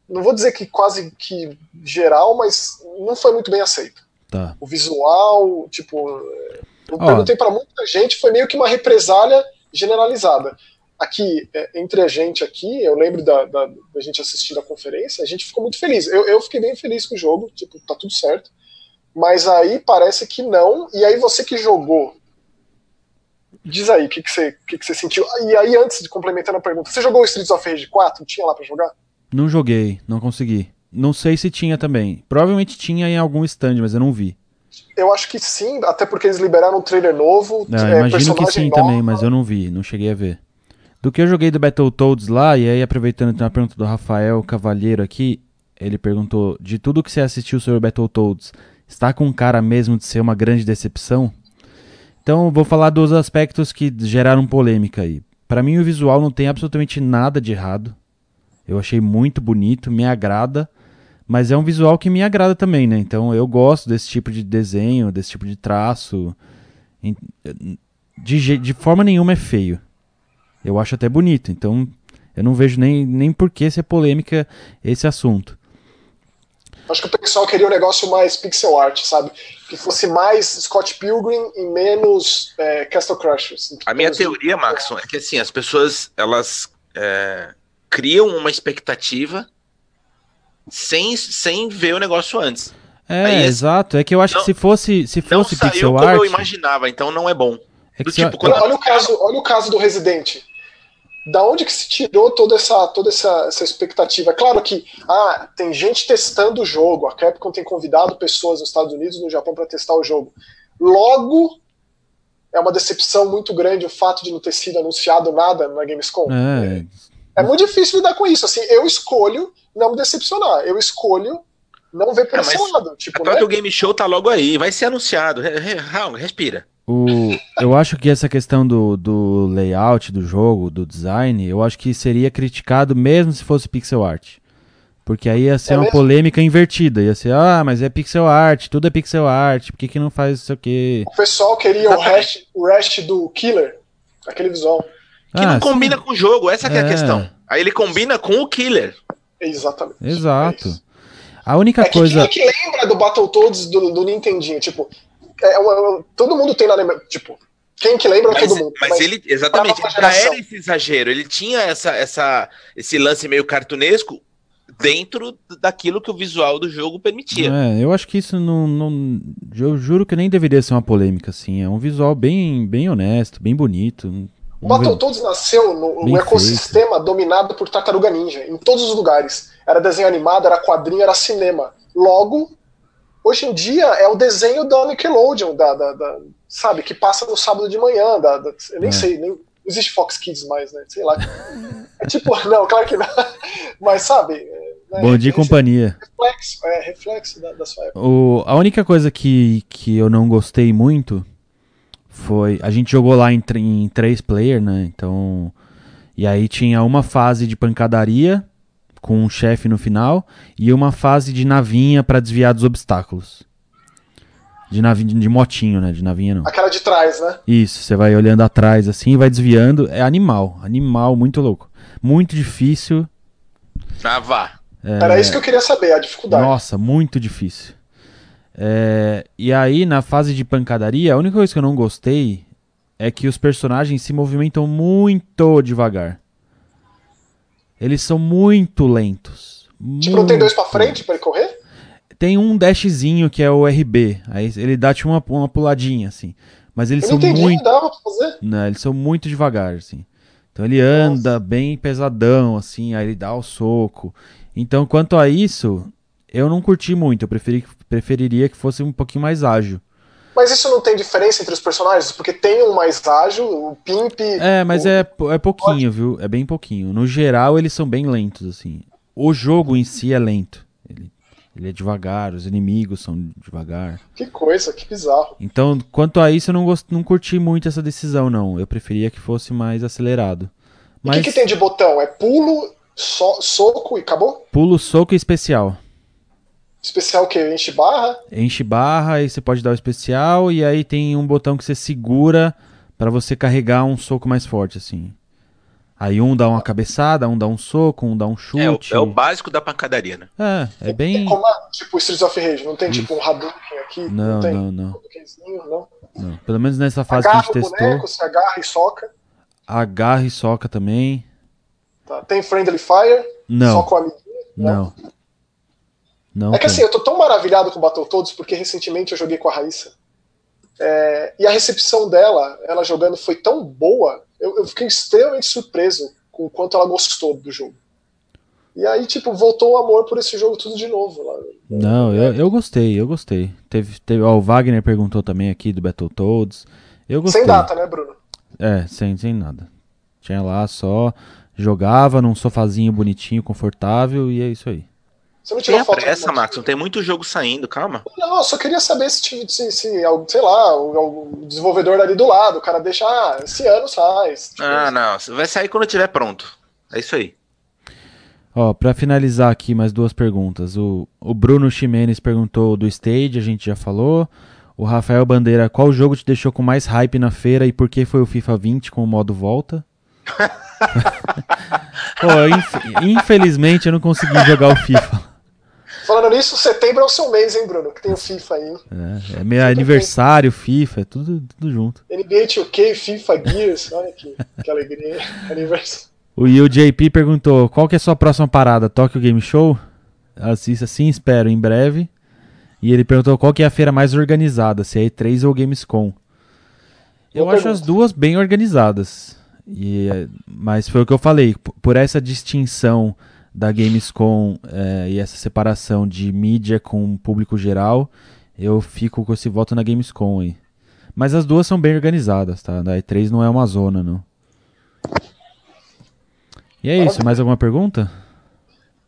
Não vou dizer que quase que geral, mas não foi muito bem aceito. Tá. O visual, tipo, eu perguntei para muita gente, foi meio que uma represália generalizada. aqui, é, entre a gente aqui, eu lembro da, da, da, gente assistindo a conferência, a gente ficou muito feliz. Eu, eu fiquei bem feliz com o jogo, tipo, tá tudo certo. Mas aí parece que não. E aí você que jogou, diz aí o que, que, você, que, que você sentiu. E aí, antes de complementando a pergunta, você jogou o Streets of Rage 4? Tinha lá para jogar? Não joguei, não consegui. Não sei se tinha também. Provavelmente tinha em algum stand, mas eu não vi. Eu acho que sim, até porque eles liberaram um trailer novo. É, é, imagino que sim nova. também, mas eu não vi, não cheguei a ver. Do que eu joguei do Battletoads lá, e aí aproveitando a pergunta do Rafael Cavalheiro aqui, ele perguntou: de tudo que você assistiu sobre Battletoads, está com cara mesmo de ser uma grande decepção? Então vou falar dos aspectos que geraram polêmica aí. Para mim o visual não tem absolutamente nada de errado. Eu achei muito bonito, me agrada, mas é um visual que me agrada também, né? Então eu gosto desse tipo de desenho, desse tipo de traço. De, de forma nenhuma é feio. Eu acho até bonito, então eu não vejo nem, nem por que ser polêmica esse assunto. Acho que o pessoal queria um negócio mais pixel art, sabe? Que fosse mais Scott Pilgrim e menos é, Castle Crashers. A minha teoria, Maxon, é que assim, as pessoas elas é, criam uma expectativa sem, sem ver o negócio antes. É, Aí, exato. É que eu acho não, que se fosse, se fosse não pixel como art. eu imaginava, então não é bom. É do tipo, quando... olha, o caso, olha o caso do Resident da onde que se tirou toda essa, toda essa, essa expectativa? É claro que ah, tem gente testando o jogo, a Capcom tem convidado pessoas nos Estados Unidos e no Japão para testar o jogo. Logo, é uma decepção muito grande o fato de não ter sido anunciado nada na Gamescom. É, é muito difícil lidar com isso. Assim, eu escolho não me decepcionar. Eu escolho não ver por é, esse lado. Tipo, a própria né? Game Show tá logo aí, vai ser anunciado. Respira. O, eu acho que essa questão do, do layout do jogo, do design, eu acho que seria criticado mesmo se fosse pixel art. Porque aí ia ser é uma mesmo? polêmica invertida. Ia ser, ah, mas é pixel art, tudo é pixel art, por que, que não faz isso aqui? O pessoal queria o hash, o hash do killer, aquele visual. Que ah, não combina sim. com o jogo, essa é. é a questão. Aí ele combina com o killer. Exatamente. Exato. É a única é coisa. Quem é que lembra do Battletoads do, do Nintendinho? Tipo, é, é, todo mundo tem na lembrança. Tipo, quem que lembra mas, todo mundo. Mas, mas ele, exatamente, ele já era esse exagero. Ele tinha essa, essa, esse lance meio cartunesco dentro daquilo que o visual do jogo permitia. É, eu acho que isso não, não. Eu juro que nem deveria ser uma polêmica, assim. É um visual bem, bem honesto, bem bonito. Battletoads nasceu no, ecossistema feito. dominado por Tartaruga Ninja, em todos os lugares. Era desenho animado, era quadrinho, era cinema. Logo, Hoje em dia é o desenho da Nickelodeon, da, da, da sabe, que passa no sábado de manhã. Da, da eu nem é. sei, nem existe Fox Kids mais, né? Sei lá. É tipo, não, claro que não. Mas sabe. Né, Bom dia, companhia. Reflexo, é, reflexo da, da sua época. O, a única coisa que, que eu não gostei muito foi. A gente jogou lá em, em três player, né? Então. E aí tinha uma fase de pancadaria com um chefe no final e uma fase de navinha para desviar dos obstáculos. De navinha, de motinho, né? De navinha não. Aquela de trás, né? Isso, você vai olhando atrás assim, vai desviando. É animal, animal, muito louco. Muito difícil. Ah, vá. É... Era isso que eu queria saber, a dificuldade. Nossa, muito difícil. É... E aí, na fase de pancadaria, a única coisa que eu não gostei é que os personagens se movimentam muito devagar. Eles são muito lentos. Tipo, não tem dois pra frente pra ele correr? Tem um dashzinho que é o RB. Aí ele dá tipo uma, uma puladinha, assim. Mas eles Eu são entendi, muito. Dava pra fazer. Não, eles são muito devagar, assim. Então ele anda Nossa. bem pesadão, assim, aí ele dá o soco. Então, quanto a isso, eu não curti muito. Eu preferi, preferiria que fosse um pouquinho mais ágil. Mas isso não tem diferença entre os personagens? Porque tem um mais ágil, o Pimp. É, mas o... é, é pouquinho, viu? É bem pouquinho. No geral, eles são bem lentos, assim. O jogo em si é lento. Ele, ele é devagar, os inimigos são devagar. Que coisa, que bizarro. Então, quanto a isso, eu não, gost... não curti muito essa decisão, não. Eu preferia que fosse mais acelerado. Mas... O que, que tem de botão? É pulo, so... soco e acabou? Pulo, soco e especial. Especial o quê? Enche barra? Enche barra, aí você pode dar o especial e aí tem um botão que você segura para você carregar um soco mais forte, assim. Aí um dá uma cabeçada, um dá um soco, um dá um chute. É, é o básico da pancadaria, né? É, é bem. Como, tipo Streets of Rage, não tem tipo um Hadouken aqui? Não, não, não. Não. não. não. Pelo menos nessa fase agarra que a gente testou. Boneco, se agarra e soca. Agarre soca também. Tá. Tem Friendly Fire? Não. Só com a Não. Não. É que tem. assim, eu tô tão maravilhado com Battletoads porque recentemente eu joguei com a Raíssa. É, e a recepção dela, ela jogando, foi tão boa, eu, eu fiquei extremamente surpreso com o quanto ela gostou do jogo. E aí, tipo, voltou o amor por esse jogo tudo de novo. Lá. Não, eu, eu gostei, eu gostei. Teve, teve, ó, o Wagner perguntou também aqui do Battletoads. Eu gostei. Sem data, né, Bruno? É, sem, sem nada. Tinha lá só, jogava num sofazinho bonitinho, confortável, e é isso aí. Você não tirou tem foto pressa, Max, não tem muito jogo saindo, calma. Não, eu só queria saber se, se, se sei lá, o, o, desenvolvedor ali do lado, o cara deixa, ah, esse ano sai. Tipo ah, não, vai sair quando tiver pronto. É isso aí. Ó, pra finalizar aqui, mais duas perguntas. O, o Bruno Ximenes perguntou do Stage, a gente já falou. O Rafael Bandeira, qual jogo te deixou com mais hype na feira e por que foi o FIFA 20 com o modo volta? Pô, inf infelizmente eu não consegui jogar o FIFA. Falando nisso, setembro é o seu mês, hein, Bruno? Que tem o FIFA aí. É, é meu tudo aniversário. FIFA, é tudo, tudo junto. NBA 2K, FIFA, Gears, olha que, que alegria. Aniversário. O JP perguntou, qual que é a sua próxima parada? Tokyo Game Show? Assista, sim, espero, em breve. E ele perguntou qual que é a feira mais organizada, se é E3 ou Gamescom. Eu acho as duas bem organizadas. E, mas foi o que eu falei, por essa distinção da Gamescom é, e essa separação de mídia com público geral, eu fico com esse voto na Gamescom aí. Mas as duas são bem organizadas, tá? A E3 não é uma zona, não. E é isso, mais alguma pergunta?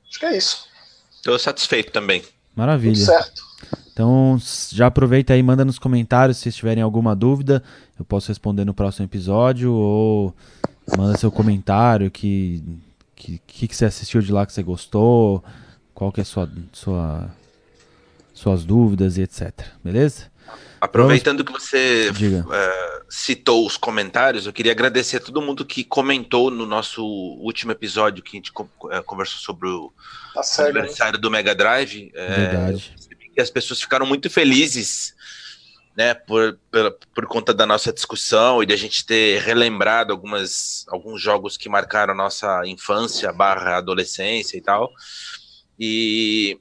Acho que é isso. Estou satisfeito também. Maravilha. Tudo certo. Então, já aproveita aí, manda nos comentários se tiverem alguma dúvida. Eu posso responder no próximo episódio ou manda seu comentário que que, que, que você assistiu de lá que você gostou, qual que é a sua, sua, suas dúvidas e etc. Beleza? Aproveitando Vamos... que você uh, citou os comentários, eu queria agradecer a todo mundo que comentou no nosso último episódio que a gente uh, conversou sobre o tá aniversário do Mega Drive. É, Verdade. E as pessoas ficaram muito felizes né, por, por, por, conta da nossa discussão e de a gente ter relembrado algumas, alguns jogos que marcaram nossa infância barra adolescência e tal. E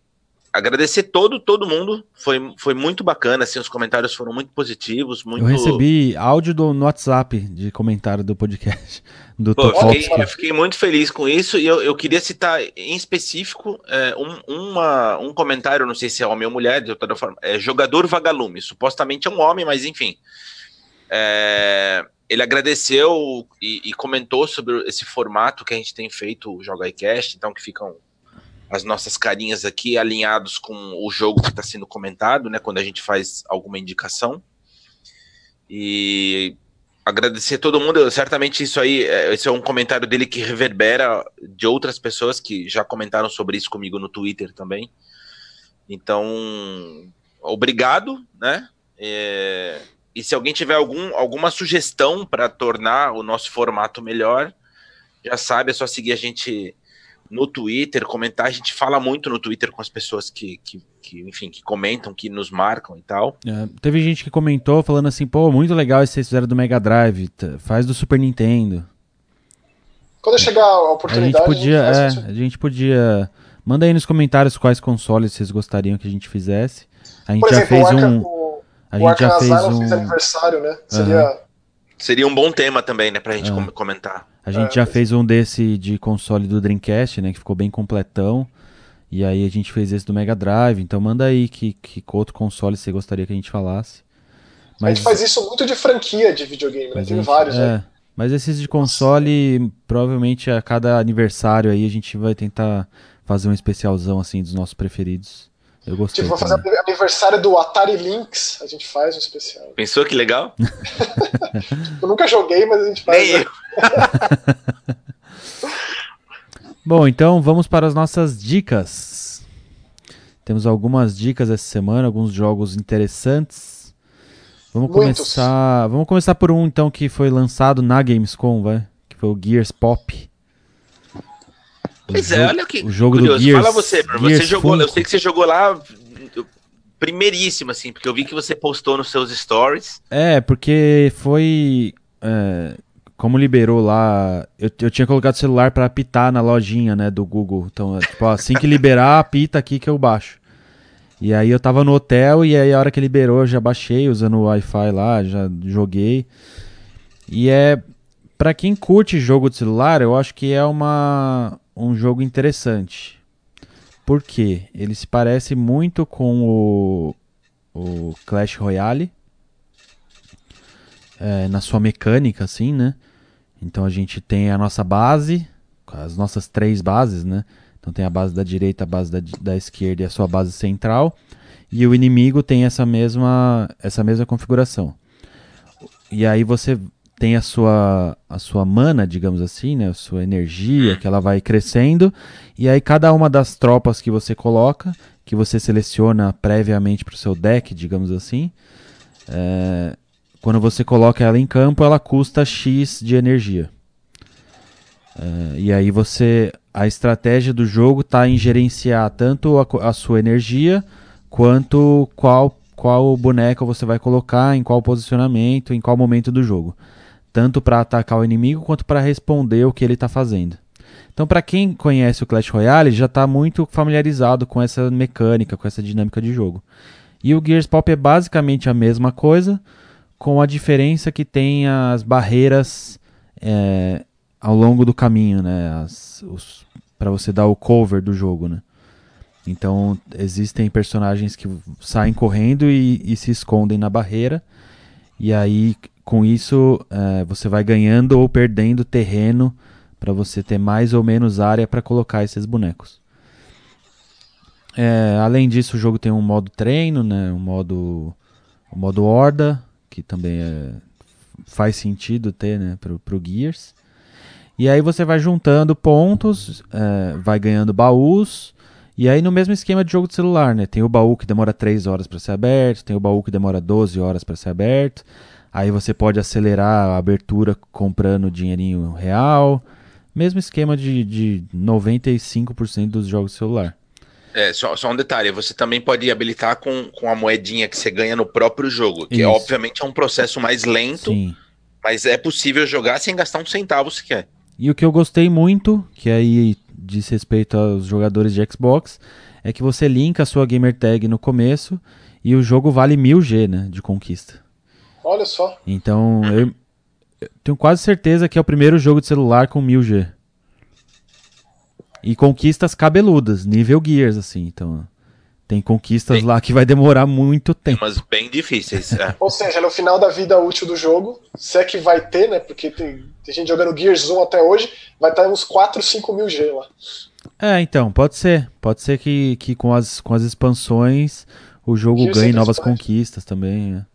agradecer todo, todo mundo, foi, foi muito bacana, assim, os comentários foram muito positivos, muito... Eu recebi áudio do, no WhatsApp de comentário do podcast, do Pô, eu, fiquei, eu fiquei, muito feliz com isso, e eu, eu queria citar em específico é, um, uma, um comentário, não sei se é homem ou mulher, de toda forma, é jogador vagalume, supostamente é um homem, mas enfim... É, ele agradeceu e, e, comentou sobre esse formato que a gente tem feito, o Joga iCast, então que ficam as nossas carinhas aqui alinhados com o jogo que está sendo comentado, né? Quando a gente faz alguma indicação. E agradecer a todo mundo. Certamente isso aí, é, esse é um comentário dele que reverbera de outras pessoas que já comentaram sobre isso comigo no Twitter também. Então, obrigado, né? É, e se alguém tiver algum, alguma sugestão para tornar o nosso formato melhor, já sabe, é só seguir a gente no Twitter, comentar. A gente fala muito no Twitter com as pessoas que, que, que enfim, que comentam, que nos marcam e tal. É, teve gente que comentou falando assim, pô, muito legal esse que vocês fizeram do Mega Drive, faz do Super Nintendo. Quando chegar a oportunidade, a gente podia, a gente, é, a gente podia. Manda aí nos comentários quais consoles vocês gostariam que a gente fizesse. A gente Por já fez Arca, um. O, a gente o já fez um. Fez aniversário, né? Seria. Uhum. Seria um bom tema também, né, pra gente uhum. comentar. A gente é, já fez um desse de console do Dreamcast, né? Que ficou bem completão. E aí a gente fez esse do Mega Drive. Então manda aí que, que outro console você gostaria que a gente falasse. Mas... A gente faz isso muito de franquia de videogame, né? Tem gente, vários, é, né? Mas esses de console, Nossa. provavelmente a cada aniversário aí a gente vai tentar fazer um especialzão assim dos nossos preferidos. Eu gostei. Tipo, vou fazer aniversário do Atari Lynx, a gente faz um especial. Pensou que legal? eu nunca joguei, mas a gente faz. Nem né? eu. Bom, então vamos para as nossas dicas. Temos algumas dicas essa semana, alguns jogos interessantes. Vamos Muitos. começar, vamos começar por um então que foi lançado na Gamescom, vai, que foi o Gears Pop. Pois é, olha que o jogo curioso. do Gears, Fala você, Gears você jogou, Funko. eu sei que você jogou lá primeiríssimo, assim, porque eu vi que você postou nos seus stories. É, porque foi. É, como liberou lá, eu, eu tinha colocado o celular para apitar na lojinha, né, do Google. Então, é, tipo, assim que liberar, apita aqui que eu baixo. E aí eu tava no hotel e aí a hora que liberou eu já baixei usando o Wi-Fi lá, já joguei. E é para quem curte jogo de celular, eu acho que é uma um jogo interessante. Por quê? Ele se parece muito com o, o Clash Royale. É, na sua mecânica, assim, né? Então a gente tem a nossa base, as nossas três bases, né? Então tem a base da direita, a base da, da esquerda e a sua base central. E o inimigo tem essa mesma, essa mesma configuração. E aí você tem a sua, a sua mana, digamos assim, né? A sua energia, que ela vai crescendo. E aí cada uma das tropas que você coloca, que você seleciona previamente para o seu deck, digamos assim, é, quando você coloca ela em campo, ela custa X de energia. Uh, e aí você. A estratégia do jogo está em gerenciar tanto a, a, sua energia quanto qual, qual boneco você vai colocar, em qual posicionamento, em qual momento do jogo. Tanto para atacar o inimigo quanto para responder o que ele está fazendo. Então, para quem conhece o Clash Royale, já está muito familiarizado com essa mecânica, com essa dinâmica de jogo. E o Gears Pop é basicamente a mesma coisa, com a diferença que tem as barreiras é, ao longo do caminho, né? Para você dar o cover do jogo, né? Então existem personagens que saem correndo e, e se escondem na barreira. E aí, com isso, é, você vai ganhando ou perdendo terreno para você ter mais ou menos área para colocar esses bonecos. É, além disso, o jogo tem um modo treino, né? Um modo, um modo horda, que também é, faz sentido ter né, para o Gears. E aí você vai juntando pontos, é, vai ganhando baús. E aí no mesmo esquema de jogo de celular, né? Tem o baú que demora 3 horas para ser aberto, tem o baú que demora 12 horas para ser aberto. Aí você pode acelerar a abertura comprando dinheirinho real. Mesmo esquema de, de 95% dos jogos celular. É, só, só, um detalhe, você também pode habilitar com, com a moedinha que você ganha no próprio jogo, que Isso. obviamente é um processo mais lento, Sim. mas é possível jogar sem gastar um centavo sequer. E o que eu gostei muito, que aí diz respeito aos jogadores de Xbox, é que você linka a sua gamer tag no começo e o jogo vale 1000G, né, de conquista. Olha só. Então, eu, eu tenho quase certeza que é o primeiro jogo de celular com 1000G. E conquistas cabeludas, nível Gears, assim. Então, tem conquistas lá que vai demorar muito tempo. Mas bem difíceis. É. Ou seja, no final da vida útil do jogo, se é que vai ter, né? Porque tem, tem gente jogando Gears 1 até hoje, vai estar uns 4, 5 mil G lá. É, então, pode ser. Pode ser que, que com, as, com as expansões o jogo Gears ganhe novas conquistas também. Né?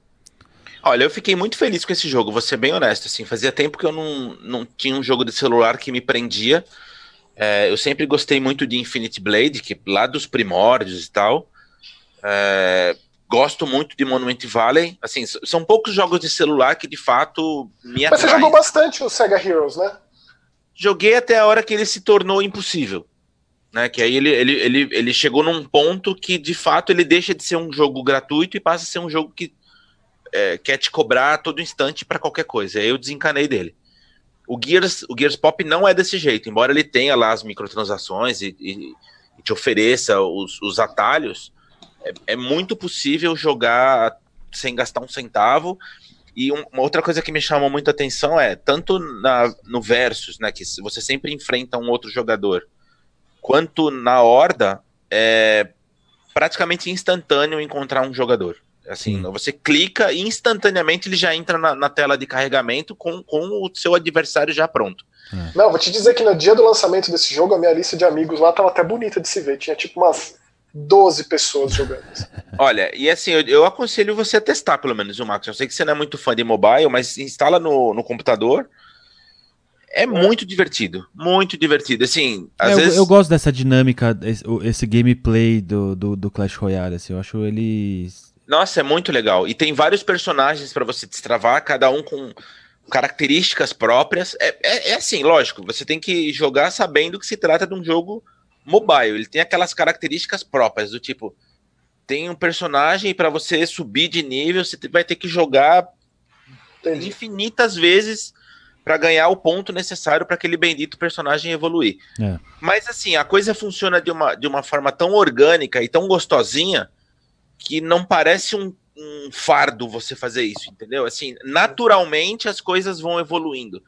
Olha, eu fiquei muito feliz com esse jogo, vou ser bem honesto. Assim, fazia tempo que eu não, não tinha um jogo de celular que me prendia. É, eu sempre gostei muito de Infinite Blade, que lá dos primórdios e tal. É, gosto muito de Monument Valley. Assim, são poucos jogos de celular que de fato me atraem. Mas você jogou bastante o Sega Heroes, né? Joguei até a hora que ele se tornou impossível. Né, que aí ele, ele, ele, ele chegou num ponto que de fato ele deixa de ser um jogo gratuito e passa a ser um jogo que é, quer te cobrar a todo instante para qualquer coisa. Eu desencanei dele. O Gears, o Gears Pop não é desse jeito, embora ele tenha lá as microtransações e, e, e te ofereça os, os atalhos, é, é, muito possível jogar sem gastar um centavo. E um, uma outra coisa que me chamou muito a atenção é, tanto na, no Versus, né, que você sempre enfrenta um outro jogador, quanto na Horda, é praticamente instantâneo encontrar um jogador. Assim, Sim. você clica e instantaneamente ele já entra na, na, tela de carregamento com, com o seu adversário já pronto. É. Não, vou te dizer que no dia do lançamento desse jogo, a minha lista de amigos lá tava até bonita de se ver. Tinha tipo umas 12 pessoas jogando. Olha, e assim, eu, eu, aconselho você a testar pelo menos o Max. Eu sei que você não é muito fã de mobile, mas instala no, no computador. É, é. muito divertido, muito divertido. Assim, às é, vezes... eu, eu, gosto dessa dinâmica, esse, esse gameplay do, do, do, Clash Royale. Assim, eu acho ele nossa, é muito legal. E tem vários personagens para você destravar, cada um com características próprias. É, é, é, assim, lógico, você tem que jogar sabendo que se trata de um jogo mobile. Ele tem aquelas características próprias, do tipo, tem um personagem e para você subir de nível, você vai ter que jogar Entendi. infinitas vezes para ganhar o ponto necessário para aquele bendito personagem evoluir. É. Mas assim, a coisa funciona de uma, de uma forma tão orgânica e tão gostosinha que não parece um, um fardo você fazer isso, entendeu? Assim, naturalmente as coisas vão evoluindo.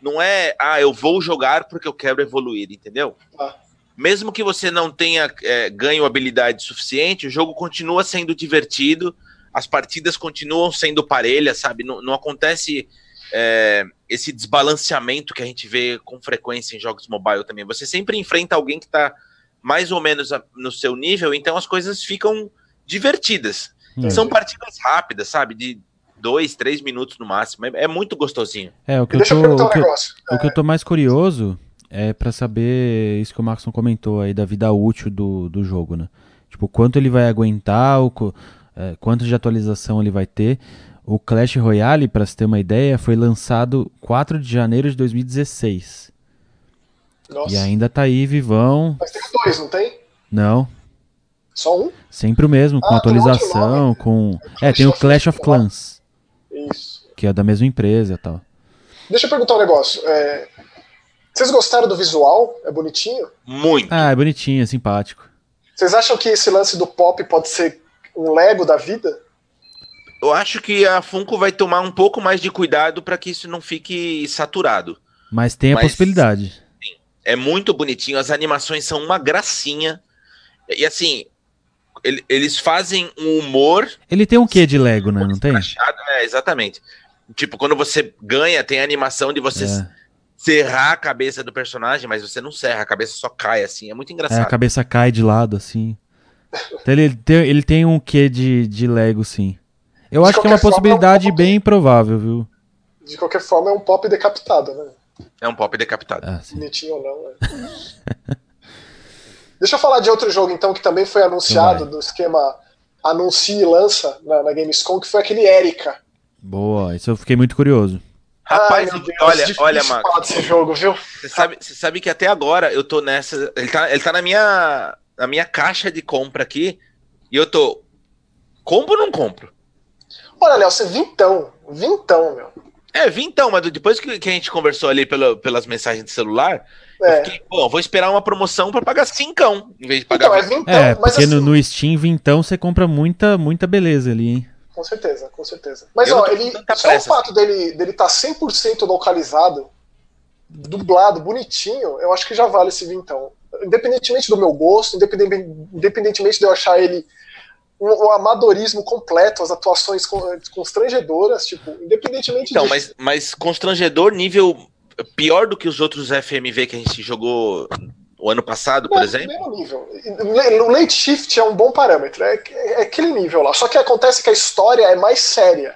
Não é, ah, eu vou jogar porque eu quero evoluir, entendeu? Ah. Mesmo que você não tenha é, ganho habilidade suficiente, o jogo continua sendo divertido, as partidas continuam sendo parelhas, sabe? Não, não acontece é, esse desbalanceamento que a gente vê com frequência em jogos mobile também. Você sempre enfrenta alguém que está mais ou menos no seu nível, então as coisas ficam divertidas. É. São partidas rápidas, sabe? De dois, três minutos no máximo. É, é muito gostosinho. É, o que, eu tô, eu o, que um o que eu tô mais curioso é para saber isso que o Maxon comentou aí da vida útil do, do jogo, né? Tipo, quanto ele vai aguentar, o, é, quanto de atualização ele vai ter. O Clash Royale, para você ter uma ideia, foi lançado 4 de janeiro de 2016. Nossa. E ainda tá aí, vivão. Mas tem dois, não tem? Não. Só um? Sempre o mesmo, com ah, atualização, com. É, tem o Clash of Clans. Isso. Que é da mesma empresa e tal. Deixa eu perguntar um negócio. É... Vocês gostaram do visual? É bonitinho? Muito. Ah, é bonitinho, é simpático. Vocês acham que esse lance do pop pode ser um Lego da vida? Eu acho que a Funko vai tomar um pouco mais de cuidado para que isso não fique saturado. Mas tem a Mas, possibilidade. Sim, é muito bonitinho, as animações são uma gracinha. E assim, ele, eles fazem um humor. Ele tem um quê de Lego, né? Não tem? É, exatamente. Tipo, quando você ganha, tem a animação de você é. serrar a cabeça do personagem, mas você não serra, a cabeça só cai assim. É muito engraçado. É, a cabeça cai de lado, assim. Então ele, tem, ele tem um quê de, de Lego, sim. Eu de acho que é uma possibilidade é um bem provável, viu? De qualquer forma, é um pop decapitado, né? É um pop decapitado. Ah, Bonitinho ou não, né? Deixa eu falar de outro jogo, então, que também foi anunciado do esquema anuncia e lança na, na Gamescom, que foi aquele Erika. Boa, isso eu fiquei muito curioso. Rapaz, Ai, Deus, olha, olha, Marcos. falar desse jogo, viu? Você sabe, você sabe que até agora eu tô nessa. Ele tá, ele tá na minha na minha caixa de compra aqui e eu tô. Compro ou não compro? Olha, Léo, você vintão. Vintão, meu. É, vintão, mas depois que, que a gente conversou ali pela, pelas mensagens de celular, é. eu fiquei, bom, vou esperar uma promoção para pagar cincão, em vez de pagar. Então, é, vintão, é porque assim, no, no Steam, vintão, você compra muita, muita beleza ali, hein? Com certeza, com certeza. Mas, eu ó, ele, só o fato dele dele estar tá 100% localizado, dublado, bonitinho, eu acho que já vale esse vintão independentemente do meu gosto, independentemente de eu achar ele um, um amadorismo completo, as atuações constrangedoras, tipo, independentemente Então, mas, mas constrangedor nível pior do que os outros FMV que a gente jogou o ano passado, por é, exemplo? Mesmo nível. O late shift é um bom parâmetro, é, é aquele nível lá. Só que acontece que a história é mais séria.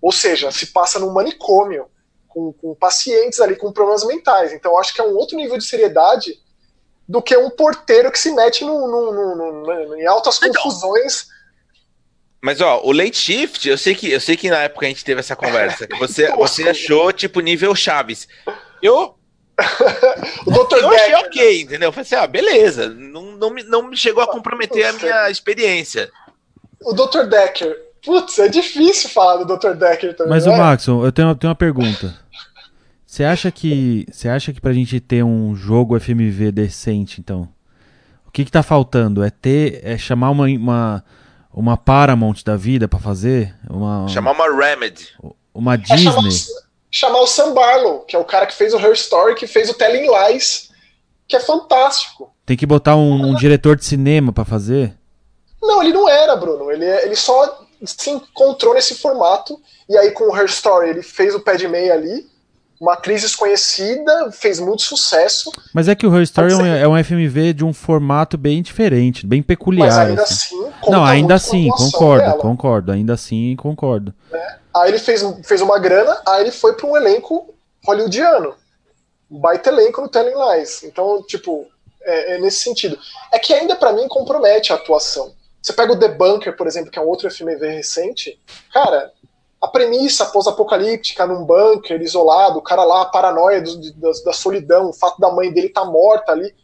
Ou seja, se passa num manicômio, com, com pacientes ali com problemas mentais. Então eu acho que é um outro nível de seriedade do que um porteiro que se mete no, no, no, em altas então, confusões. Mas ó, o late shift, eu sei que eu sei que na época a gente teve essa conversa, que você, você achou tipo nível Chaves. Eu o Dr. Eu achei ok, entendeu? Eu falei assim, ah, beleza, não, não, me, não me chegou a comprometer a minha experiência. O Dr. Decker, putz, é difícil falar do Dr. Decker também. Mas o né? Maxon, eu tenho, eu tenho uma pergunta. Você acha que você acha que pra gente ter um jogo FMV decente, então, o que que tá faltando? É ter é chamar uma uma, uma Paramount da vida para fazer, uma chamar uma Remedy, uma é Disney. chamar, chamar, o Sam Barlow, que é o cara que fez o Her Story, que fez o Telling Lies, que é fantástico. Tem que botar um, um diretor de cinema para fazer? Não, ele não era, Bruno. Ele, ele só se encontrou nesse formato e aí com o Her Story ele fez o pé de meia ali uma atriz desconhecida, fez muito sucesso. Mas é que o Her Story é um FMV de um formato bem diferente, bem peculiar. Mas ainda assim, assim não, ainda assim, concordo, dela. concordo, ainda assim concordo. É. Aí ele fez, fez uma grana, aí ele foi para um elenco hollywoodiano. Um baita elenco no Telling Lies. Então, tipo, é, é nesse sentido. É que ainda para mim compromete a atuação. Você pega o The Bunker, por exemplo, que é um outro FMV recente, cara, a premissa pós-apocalíptica num bunker isolado, o cara lá, a paranoia do, da, da, solidão, o fato da mãe dele estar tá morta ali.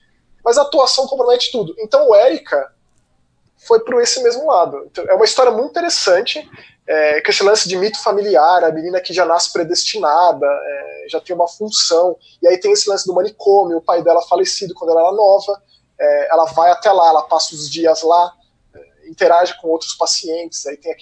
Mas a atuação compromete tudo. Então o Erika, foi para esse mesmo lado. Então, é uma história muito interessante, é, com esse lance de mito familiar, a menina que já nasce predestinada, é, já tem uma função, e aí tem esse lance do manicômio, o pai dela falecido quando ela era nova, é, ela vai até lá, ela passa os dias lá, é, interage com outros pacientes, aí tem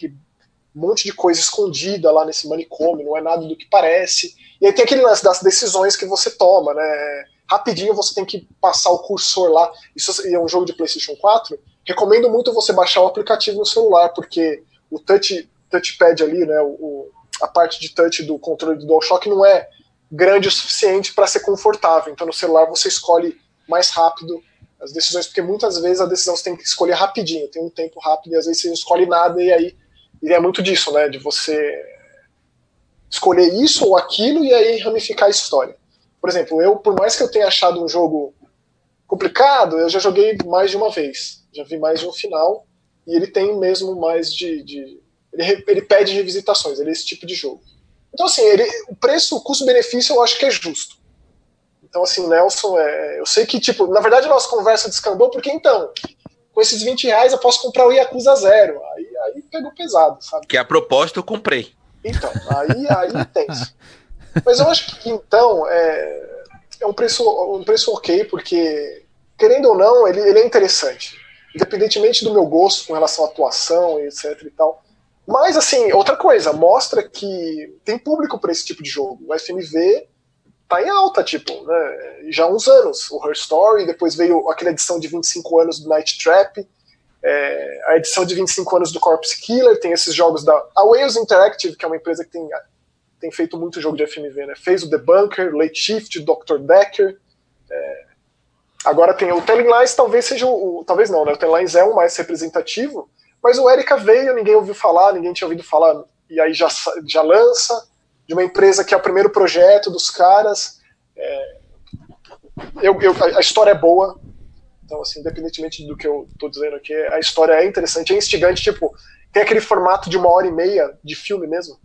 aquele monte de coisa escondida lá nesse manicômio, não é nada do que parece, e aí tem aquele lance das decisões que você toma, né? Rapidinho você tem que passar o cursor lá. Isso é um jogo de PlayStation 4. Recomendo muito você baixar o aplicativo no celular, porque o touch, touchpad ali, né? O, a parte de touch do controle do DualShock não é grande o suficiente para ser confortável. Então no celular você escolhe mais rápido as decisões, porque muitas vezes a decisão você tem que escolher rapidinho, tem um tempo rápido e às vezes você não escolhe nada e aí e é muito disso, né? De você escolher isso ou aquilo e aí ramificar a história. Por exemplo, eu, por mais que eu tenha achado um jogo complicado, eu já joguei mais de uma vez. Já vi mais de um final. E ele tem mesmo mais de. de ele, ele pede revisitações, ele é esse tipo de jogo. Então, assim, ele, o preço, o custo-benefício eu acho que é justo. Então, assim, Nelson, é, eu sei que, tipo, na verdade a nossa conversa descambou, porque então, com esses 20 reais eu posso comprar o Yakuza Zero. Aí, aí pegou pesado, sabe? Que a proposta eu comprei. Então, aí, aí tem. Mas eu acho que então é, é um, preço, um preço ok, porque, querendo ou não, ele, ele é interessante. Independentemente do meu gosto com relação à atuação e etc e tal. Mas, assim, outra coisa, mostra que tem público para esse tipo de jogo. O FMV tá em alta, tipo, né? Já há uns anos. O Her Story, depois veio aquela edição de 25 anos do Night Trap, é, a edição de 25 anos do Corpse Killer, tem esses jogos da a Wales Interactive, que é uma empresa que tem, tem feito muito jogo de FMV, né? Fez o The Bunker, Late Shift, Dr. Decker. É, agora tem o Telling Lines, talvez seja o, Talvez não, né? O Telling Lines é o mais representativo, mas o Erika veio, ninguém ouviu falar, ninguém tinha ouvido falar, e aí já, já lança, de uma empresa que é o primeiro projeto dos caras. É, eu, eu, a história é boa, então, assim, independentemente do que eu tô dizendo aqui, a história é interessante, é instigante, tipo, tem aquele formato de uma hora e meia de filme mesmo,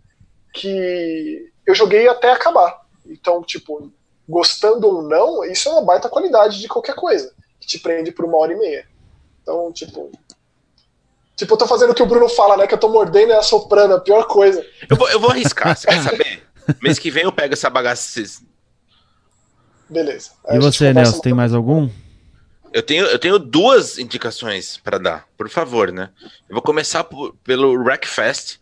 que eu joguei até acabar. Então, tipo, gostando ou não, isso é uma baita qualidade de qualquer coisa, que te prende por uma hora e meia. Então, tipo. Tipo, eu tô fazendo o que o Bruno fala, né? Que eu tô mordendo e assoprando, a pior coisa. Eu vou, eu vou arriscar, você quer saber? Mês que vem eu pego essa bagaça. Beleza. e você, Nelson, tem mais algum? Eu tenho, eu tenho duas indicações para dar, por favor, né? Eu vou começar por, pelo Wreckfest,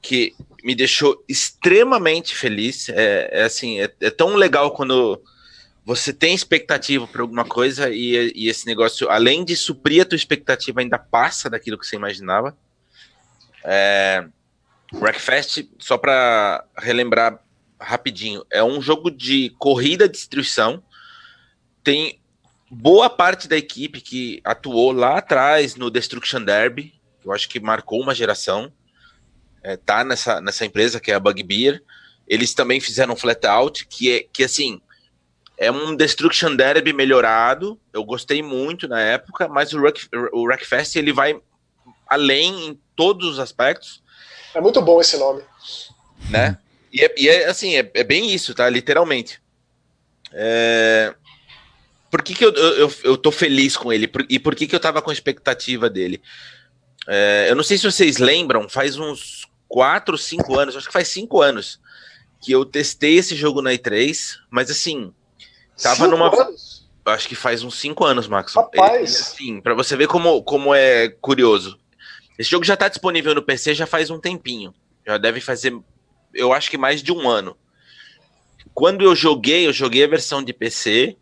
que me deixou extremamente feliz. É, é assim, é, é, tão legal quando você tem expectativa para alguma coisa e, e, esse negócio, além de suprir a tua expectativa, ainda passa daquilo que você imaginava. É, Wreckfest, só para relembrar rapidinho, é um jogo de corrida de destruição. Tem boa parte da equipe que atuou lá atrás no Destruction Derby, que eu acho que marcou uma geração, é, tá nessa, nessa empresa que é a Bugbear. Eles também fizeram um flat out, que é que assim é um Destruction Derby melhorado. Eu gostei muito na época, mas o Wreck, o Wreckfest ele vai além em todos os aspectos. É muito bom esse nome. Né? E é, e é assim, é, é, bem isso, tá? Literalmente. É, por que, que eu, eu, eu tô feliz com ele e por que, que eu tava com expectativa dele? É, eu não sei se vocês lembram, faz uns 4, 5 anos, acho que faz 5 anos, que eu testei esse jogo na E3, mas assim, tava cinco numa. Anos? Acho que faz uns 5 anos, Max. Rapaz. Assim, pra você ver como, como é curioso. Esse jogo já tá disponível no PC já faz um tempinho. Já deve fazer, eu acho que mais de um ano. Quando eu joguei, eu joguei a versão de PC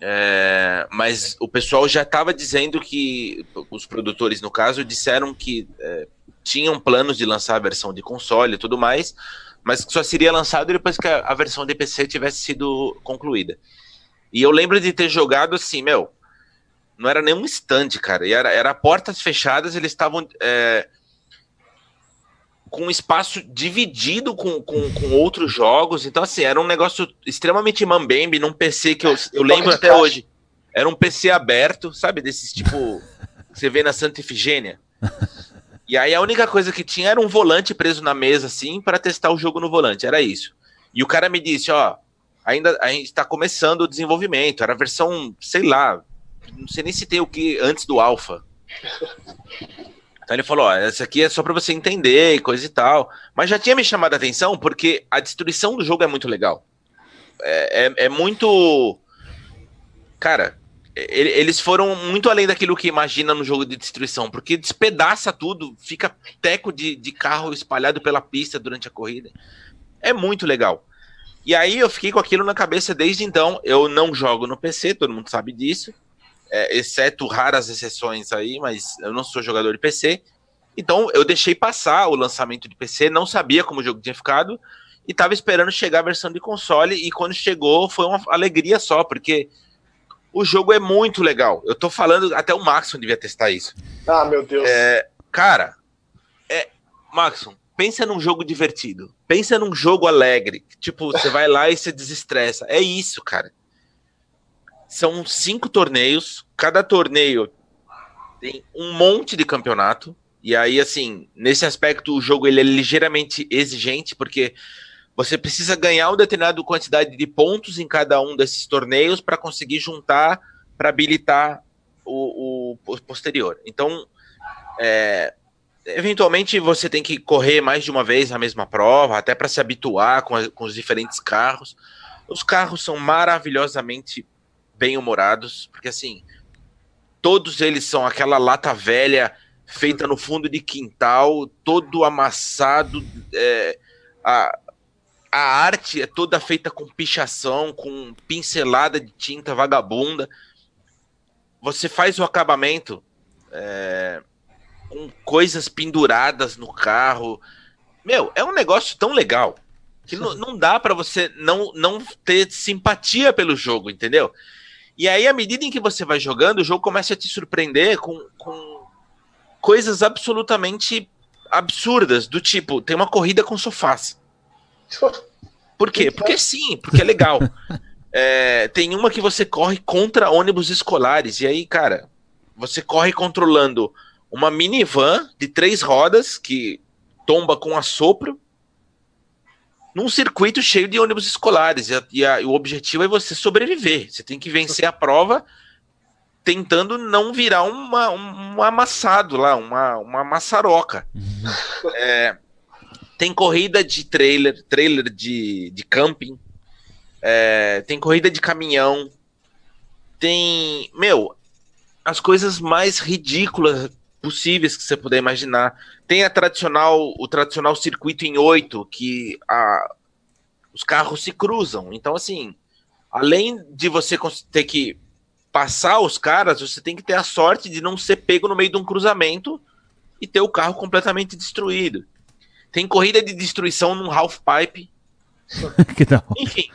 é, mas o pessoal já estava dizendo que, os produtores no caso, disseram que é, tinham planos de lançar a versão de console e tudo mais, mas que só seria lançado depois que a, a, versão de PC tivesse sido concluída. E eu lembro de ter jogado assim, meu, não era nenhum stand, cara, era, era portas fechadas, eles estavam. É, com um espaço dividido com, com, com, outros jogos. Então, assim, era um negócio extremamente mambembe num PC que eu, eu lembro até hoje. Era um PC aberto, sabe? Desses tipo que você vê na Santa Efigênia. E aí a única coisa que tinha era um volante preso na mesa, assim, para testar o jogo no volante. Era isso. E o cara me disse: ó, ainda a gente está começando o desenvolvimento. Era a versão, sei lá, não sei nem se tem o que antes do Alpha. Então ele falou: ó, essa aqui é só para você entender e coisa e tal. Mas já tinha me chamado a atenção porque a destruição do jogo é muito legal. É, é, é muito. Cara, eles foram muito além daquilo que imagina no jogo de destruição, porque despedaça tudo, fica teco de, de carro espalhado pela pista durante a corrida. É muito legal. E aí eu fiquei com aquilo na cabeça desde então. Eu não jogo no PC, todo mundo sabe disso é, exceto raras exceções aí, mas eu não sou jogador de PC. Então eu deixei passar o lançamento de PC, não sabia como o jogo tinha ficado e tava esperando chegar a versão de console. E quando chegou, foi uma alegria só, porque o jogo é muito legal. Eu tô falando, até o Maxon devia testar isso. Ah, meu Deus. É, cara, é, Maxon, pensa num jogo divertido. Pensa num jogo alegre. Tipo, você vai lá e se desestressa. É isso, cara. São cinco torneios, cada torneio tem um monte de campeonato. E aí, assim, nesse aspecto, o jogo ele é ligeiramente exigente, porque você precisa ganhar uma determinada quantidade de pontos em cada um desses torneios para conseguir juntar para habilitar o, o, posterior. Então, é, eventualmente você tem que correr mais de uma vez a mesma prova, até para se habituar com, a, com os diferentes carros. Os carros são maravilhosamente bem-humorados, porque assim, todos eles são aquela lata velha feita no fundo de quintal, todo amassado. É, a, a arte é toda feita com pichação, com pincelada de tinta vagabunda. Você faz o acabamento é, com coisas penduradas no carro. Meu, é um negócio tão legal que não, não dá para você não, não ter simpatia pelo jogo, entendeu? E aí, à medida em que você vai jogando, o jogo começa a te surpreender com, com coisas absolutamente absurdas, do tipo, tem uma corrida com sofás. Por quê? Porque sim, porque é legal. É, tem uma que você corre contra ônibus escolares, e aí, cara, você corre controlando uma minivan de três rodas que tomba com assopro num circuito cheio de ônibus escolares. E, a, e, a, o objetivo é você sobreviver. Você tem que vencer a prova tentando não virar uma, um, um amassado lá, uma, uma maçaroca. Uhum. É, tem corrida de trailer, trailer de, de camping, é, tem corrida de caminhão, tem. Meu, as coisas mais ridículas possíveis que você puder imaginar. Tem a tradicional, o tradicional circuito em oito, que a, os carros se cruzam. Então, assim, além de você ter que passar os caras, você tem que ter a sorte de não ser pego no meio de um cruzamento e ter o carro completamente destruído. Tem corrida de destruição num half pipe. Enfim,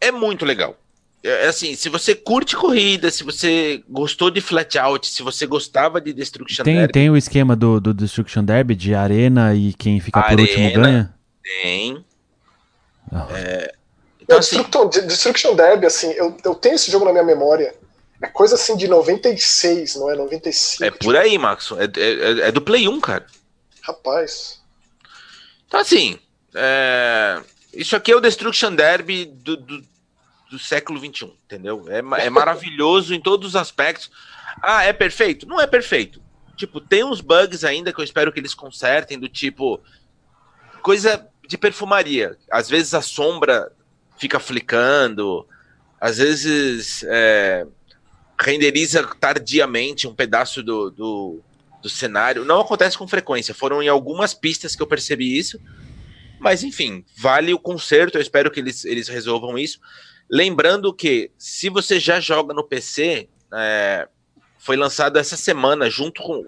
é muito legal. É, é assim, se você curte corrida, se você gostou de flat out, se você gostava de Destruction tem, Derby. Tem o esquema do, do Destruction Derby de arena e quem fica arena, por último ganha? Tem. Oh. É, então, assim, Destruction, Destruction Derby, assim, eu, eu tenho esse jogo na minha memória. É coisa assim de 96, não é? 95. É por aí, Max. É, é, é do Play 1, cara. Rapaz. Então, assim. É... Isso aqui é o Destruction Derby do, do do século XXI, entendeu? É, é maravilhoso em todos os aspectos. Ah, é perfeito? Não é perfeito. Tipo, tem uns bugs ainda que eu espero que eles consertem, do tipo. Coisa de perfumaria. Às vezes a sombra fica flicando, às vezes é, renderiza tardiamente um pedaço do, do, do cenário. Não acontece com frequência. Foram em algumas pistas que eu percebi isso. Mas enfim, vale o conserto. Eu espero que eles, eles resolvam isso. Lembrando que, se você já joga no PC, é, foi lançado essa semana, junto com.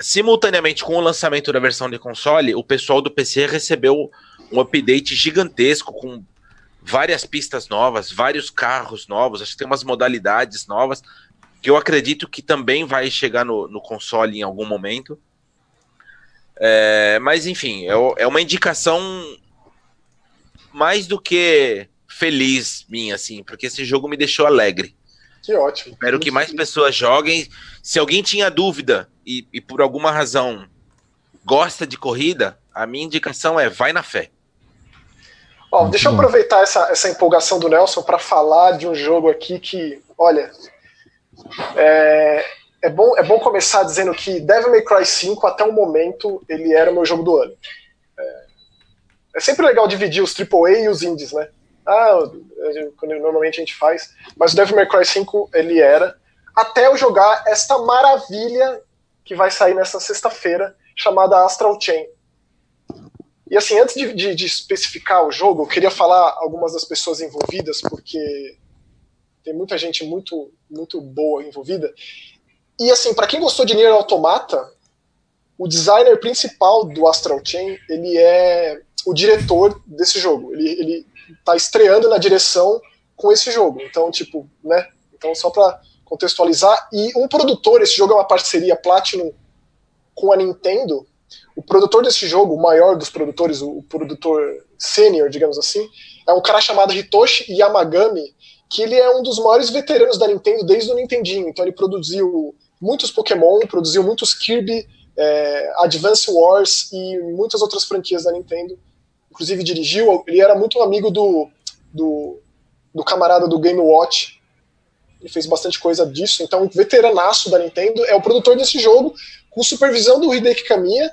Simultaneamente com o lançamento da versão de console, o pessoal do PC recebeu um update gigantesco com várias pistas novas, vários carros novos, acho que tem umas modalidades novas, que eu acredito que também vai chegar no, no console em algum momento. É, mas enfim, é, é uma indicação mais do que feliz minha, assim, porque esse jogo me deixou alegre. Que ótimo. Espero que mais pessoas joguem. Se alguém tinha dúvida e, e, por alguma razão gosta de corrida, a minha indicação é vai na fé. Ó, deixa eu aproveitar essa, essa empolgação do Nelson para falar de um jogo aqui que, olha, é, é bom, é bom começar dizendo que Devil May Cry 5, até o momento, ele era o meu jogo do ano. É, é sempre legal dividir os AAA e os indies, né? Ah, quando normalmente a gente faz. Mas o Devil May Cry 5, ele era. Até eu jogar esta maravilha que vai sair nessa sexta-feira, chamada Astral Chain. E assim, antes de, de, de, especificar o jogo, eu queria falar algumas das pessoas envolvidas, porque tem muita gente muito, muito boa envolvida. E assim, para quem gostou de Nier Automata, o designer principal do Astral Chain, ele é o diretor desse jogo. Ele, ele tá estreando na direção com esse jogo. Então, tipo, né? Então, só para contextualizar. E um produtor, esse jogo é uma parceria Platinum com a Nintendo. O produtor desse jogo, o maior dos produtores, o produtor sênior, digamos assim, é um cara chamado Hitoshi Yamagami, que ele é um dos maiores veteranos da Nintendo desde o Nintendinho. Então ele produziu muitos Pokémon, produziu muitos Kirby, é, Advance Wars e muitas outras franquias da Nintendo. Inclusive dirigiu, ele era muito amigo do, do, do camarada do Game Watch. Ele fez bastante coisa disso. Então, veteranaço da Nintendo é o produtor desse jogo, com supervisão do Hideki Kamiya.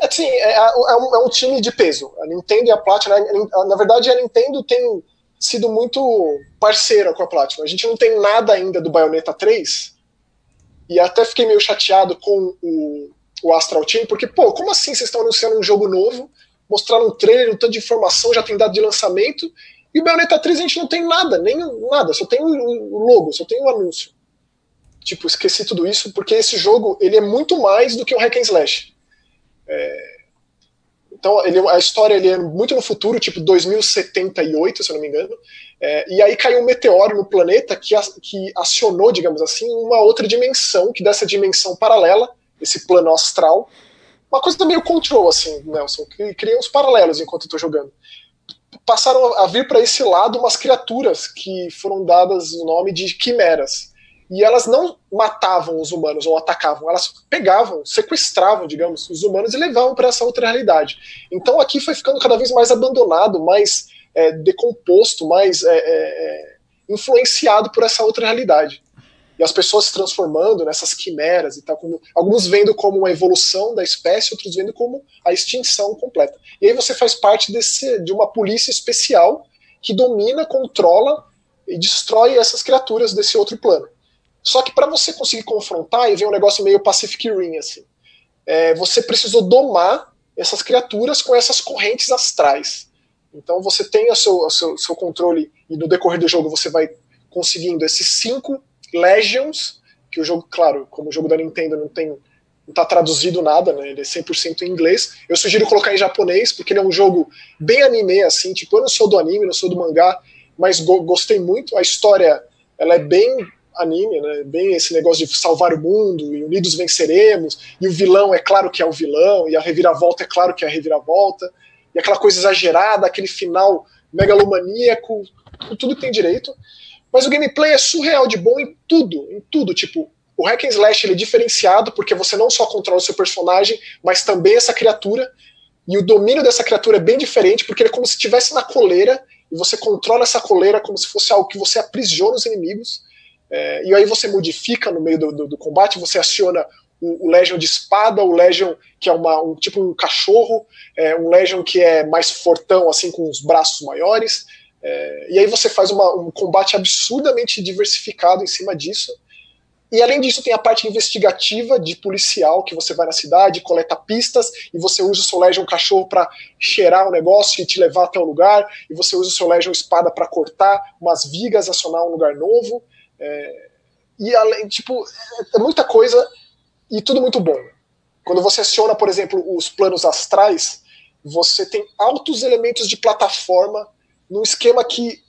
Assim, é, é, um, é um time de peso. A Nintendo e a Platinum, na verdade, a Nintendo tem sido muito parceira com a Platinum. A gente não tem nada ainda do Bayonetta 3, e até fiquei meio chateado com o, o Astral Chain, porque, pô, como assim vocês estão anunciando um jogo novo, mostraram um trailer, um tanto de informação, já tem dado de lançamento, e o Bayonetta 3 a gente não tem nada, nem nada, só tem o logo, só tem o anúncio. Tipo, esqueci tudo isso, porque esse jogo, ele é muito mais do que um hack and slash. É, então, ele, a história ele é muito no futuro, tipo 2078, se eu não me engano. É, e aí caiu um meteoro no planeta que, que acionou, digamos assim, uma outra dimensão, que dessa dimensão paralela, esse plano astral. Uma coisa meio control, assim, Nelson, que cria uns paralelos enquanto eu tô jogando. Passaram a vir para esse lado umas criaturas que foram dadas o nome de quimeras e elas não matavam os humanos ou atacavam, elas pegavam, sequestravam, digamos, os humanos e levavam para essa outra realidade. Então aqui foi ficando cada vez mais abandonado, mais é, decomposto, mais é, é, é influenciado por essa outra realidade. E as pessoas se transformando nessas quimeras e tal, como, alguns vendo como uma evolução da espécie, outros vendo como a extinção completa. E aí você faz parte desse, de uma polícia especial que domina, controla e destrói essas criaturas desse outro plano. Só que para você conseguir confrontar, e vem um negócio meio Pacific Rim, assim, é, você precisou domar essas criaturas com essas correntes astrais. Então você tem o seu, seu, seu controle, e no decorrer do jogo você vai conseguindo esses cinco Legions, que o jogo, claro, como o jogo da Nintendo não tem não tá traduzido nada, né? Ele é 100% em inglês. Eu sugiro colocar em japonês, porque ele é um jogo bem anime, assim, tipo, eu não sou do anime, não sou do mangá, mas go gostei muito. A história, ela é bem anime, né? Bem esse negócio de salvar o mundo e unidos venceremos, e o vilão é claro que é o vilão, e a reviravolta é claro que é a reviravolta, e aquela coisa exagerada, aquele final megalomaníaco, tudo tem direito. Mas o gameplay é surreal de bom em tudo, em tudo, tipo, o hack and slash ele é diferenciado porque você não só controla o seu personagem, mas também essa criatura, e o domínio dessa criatura é bem diferente, porque ele é como se estivesse na coleira, e você controla essa coleira como se fosse algo que você aprisiona os inimigos, é, e aí você modifica no meio do, do, do combate, você aciona o, o, Legion de espada, o Legion que é uma, um tipo um cachorro, é, um Legion que é mais fortão, assim, com os braços maiores. É, e aí você faz uma, um combate absurdamente diversificado em cima disso. E além disso, tem a parte investigativa de policial, que você vai na cidade, coleta pistas, e você usa o seu Legion cachorro para cheirar o negócio e te levar até o lugar, e você usa o seu Legion espada para cortar umas vigas, acionar um lugar novo. É, e além, tipo, é muita coisa e tudo muito bom. Quando você aciona, por exemplo, os planos astrais, você tem altos elementos de plataforma num esquema que,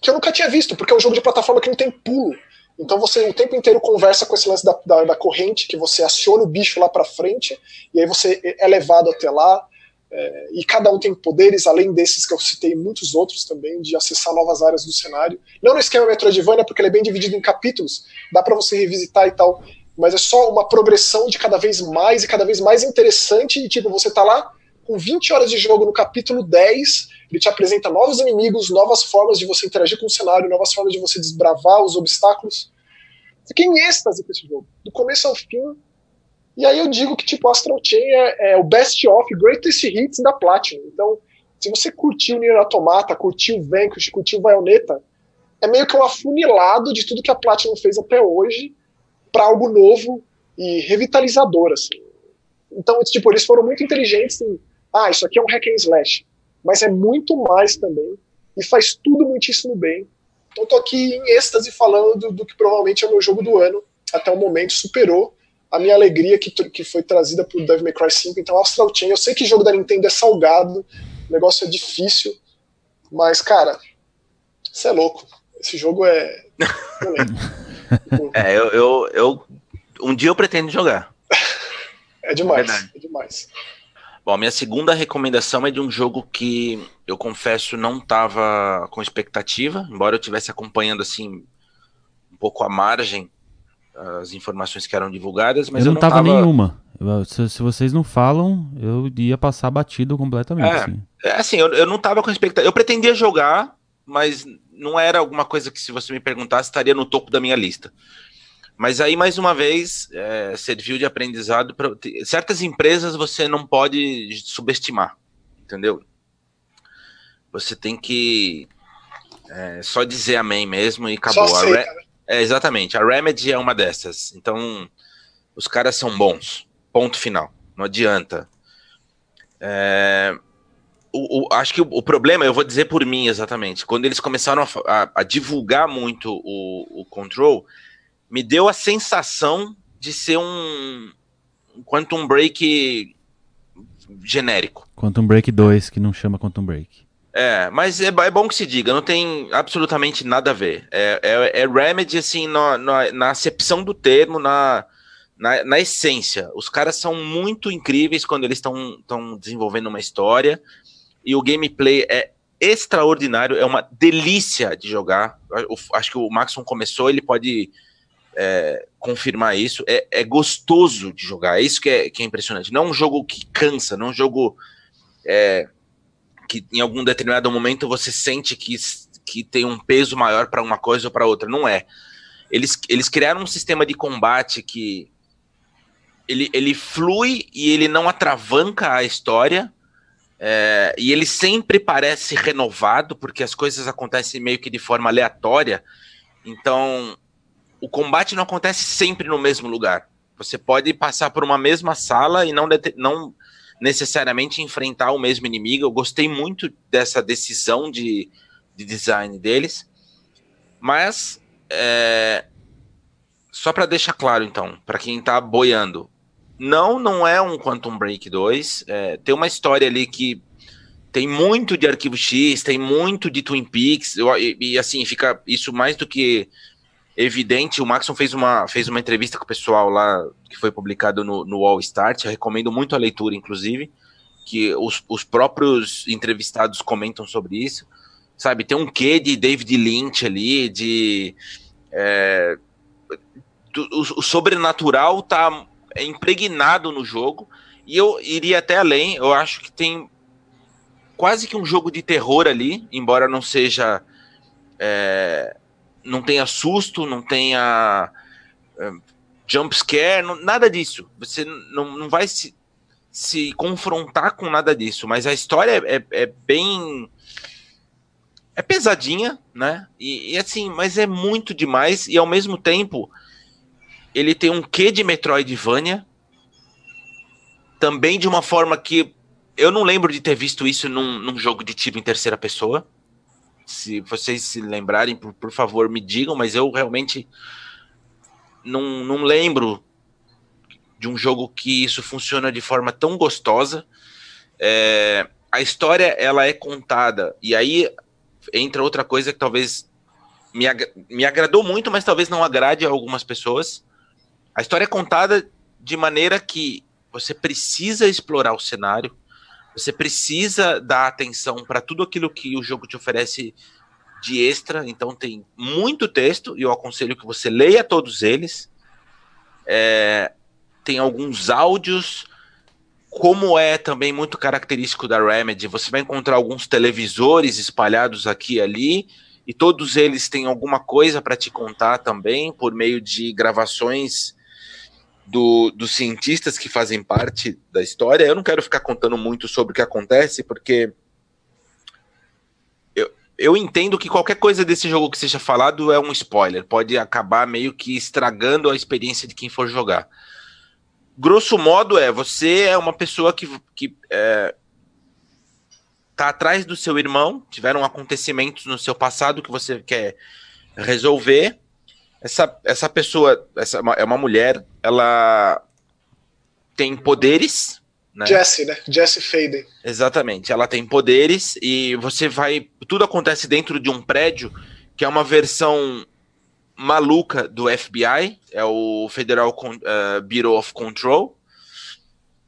que eu nunca tinha visto, porque é um jogo de plataforma que não tem pulo. Então você o tempo inteiro conversa com esse lance da, da, da corrente, que você aciona o bicho lá para frente, e aí você é levado até lá. É, e cada um tem poderes, além desses que eu citei, muitos outros também, de acessar novas áreas do cenário. Não no esquema Metroidvania, porque ele é bem dividido em capítulos, dá para você revisitar e tal, mas é só uma progressão de cada vez mais e cada vez mais interessante. E tipo, você tá lá com 20 horas de jogo no capítulo 10, ele te apresenta novos inimigos, novas formas de você interagir com o cenário, novas formas de você desbravar os obstáculos. Fiquei em êxtase com esse jogo, do começo ao fim. E aí eu digo que, tipo, Astral Chain é, é o best of, greatest hits da Platinum. Então, se você curtiu Nier Automata, curtiu Vanquish, curtiu Bayonetta, é meio que um afunilado de tudo que a Platinum fez até hoje para algo novo e revitalizador, assim. Então, tipo, eles foram muito inteligentes em, ah, isso aqui é um hack and slash, mas é muito mais também e faz tudo muitíssimo bem. Então, tô aqui em êxtase falando do, do que provavelmente é o meu jogo do ano, até o momento superou a minha alegria que, que foi trazida por Devil May Cry 5. Então, Astral Chain, eu sei que jogo da Nintendo é salgado, o negócio é difícil, mas, cara, isso é louco. Esse jogo é. é, eu, eu, eu, Um dia eu pretendo jogar. é demais. É, é demais. Bom, minha segunda recomendação é de um jogo que eu confesso não estava com expectativa, embora eu estivesse acompanhando assim um pouco à margem as informações que eram divulgadas, mas eu não, não tava, tava nenhuma. Se, se, vocês não falam, eu ia passar batido completamente. É, assim, é, assim eu, eu não tava com expectativa. Eu pretendia jogar, mas não era alguma coisa que, se você me perguntasse, estaria no topo da minha lista. Mas aí, mais uma vez, é, serviu de aprendizado para. Certas empresas você não pode subestimar, entendeu? Você tem que é, só dizer amém mesmo e acabou. Só Re... É, exatamente. A Remedy é uma dessas. Então, os caras são bons. Ponto final. Não adianta. É, o, o, acho que o, o, problema, eu vou dizer por mim exatamente, quando eles começaram a, a, a divulgar muito o, Control, me deu a sensação de ser um, um Quantum Break genérico. Quantum Break 2, que não chama Quantum Break. É, mas é, é, bom que se diga, não tem absolutamente nada a ver. É, é, é Remedy, assim, na, na, na acepção do termo, na, na, na, essência. Os caras são muito incríveis quando eles estão desenvolvendo uma história e o gameplay é extraordinário, é uma delícia de jogar. Eu, acho que o Maxon começou, ele pode é, confirmar isso. É, é, gostoso de jogar, é isso que é, que é, impressionante. Não é um jogo que cansa, não é um jogo é, que em algum determinado momento você sente que, que tem um peso maior para uma coisa ou para outra. Não é. Eles, eles criaram um sistema de combate que ele, ele flui e ele não atravanca a história é, e ele sempre parece renovado, porque as coisas acontecem meio que de forma aleatória. Então, o combate não acontece sempre no mesmo lugar. Você pode passar por uma mesma sala e não, não necessariamente enfrentar o mesmo inimigo. Eu gostei muito dessa decisão de, de design deles. Mas, é, só para deixar claro, então, para quem está boiando, não, não é um Quantum Break 2. É, tem uma história ali que tem muito de Arquivo X, tem muito de Twin Peaks, e, e, assim, fica isso mais do que evidente. O Maxon fez uma, fez uma entrevista com o pessoal lá, que foi publicado no, no All Start, eu recomendo muito a leitura, inclusive, que os, os próprios entrevistados comentam sobre isso. Sabe, tem um quê de David Lynch ali, de. É, do, o, o sobrenatural tá é impregnado no jogo. E eu iria até além, eu acho que tem quase que um jogo de terror ali, embora não seja. É, não tenha susto, não tenha é, jump scare, não, nada disso. Você não, não vai se, se confrontar com nada disso, mas a história é, é, é bem. É pesadinha, né? E, e, assim, mas é muito demais, e ao mesmo tempo ele tem um quê de Metroidvania, também de uma forma que eu não lembro de ter visto isso num, num jogo de tiro em terceira pessoa. Se vocês se lembrarem, por, por favor, me digam, mas eu realmente não, não lembro de um jogo que isso funciona de forma tão gostosa. É, a história ela é contada, e aí entra outra coisa que talvez me, ag me agradou muito, mas talvez não agrade a algumas pessoas. A história é contada de maneira que você precisa explorar o cenário, você precisa dar atenção para tudo aquilo que o jogo te oferece de extra. Então tem muito texto e eu aconselho que você leia todos eles. É, tem alguns áudios, como é também muito característico da Remedy, você vai encontrar alguns televisores espalhados aqui e ali e todos eles têm alguma coisa para te contar também, por meio de gravações do, dos cientistas que fazem parte da história. Eu não quero ficar contando muito sobre o que acontece, porque eu, eu entendo que qualquer coisa desse jogo que seja falado é um spoiler, pode acabar meio que estragando a experiência de quem for jogar. Grosso modo, é você é uma pessoa que, que é, tá atrás do seu irmão, tiveram acontecimentos no seu passado que você quer resolver. Essa, essa pessoa essa, é uma mulher, ela tem poderes. Né? Jesse, né? Jesse Faden. Exatamente, ela tem poderes e você vai. Tudo acontece dentro de um prédio que é uma versão maluca do FBI, é o Federal uh, Bureau of Control.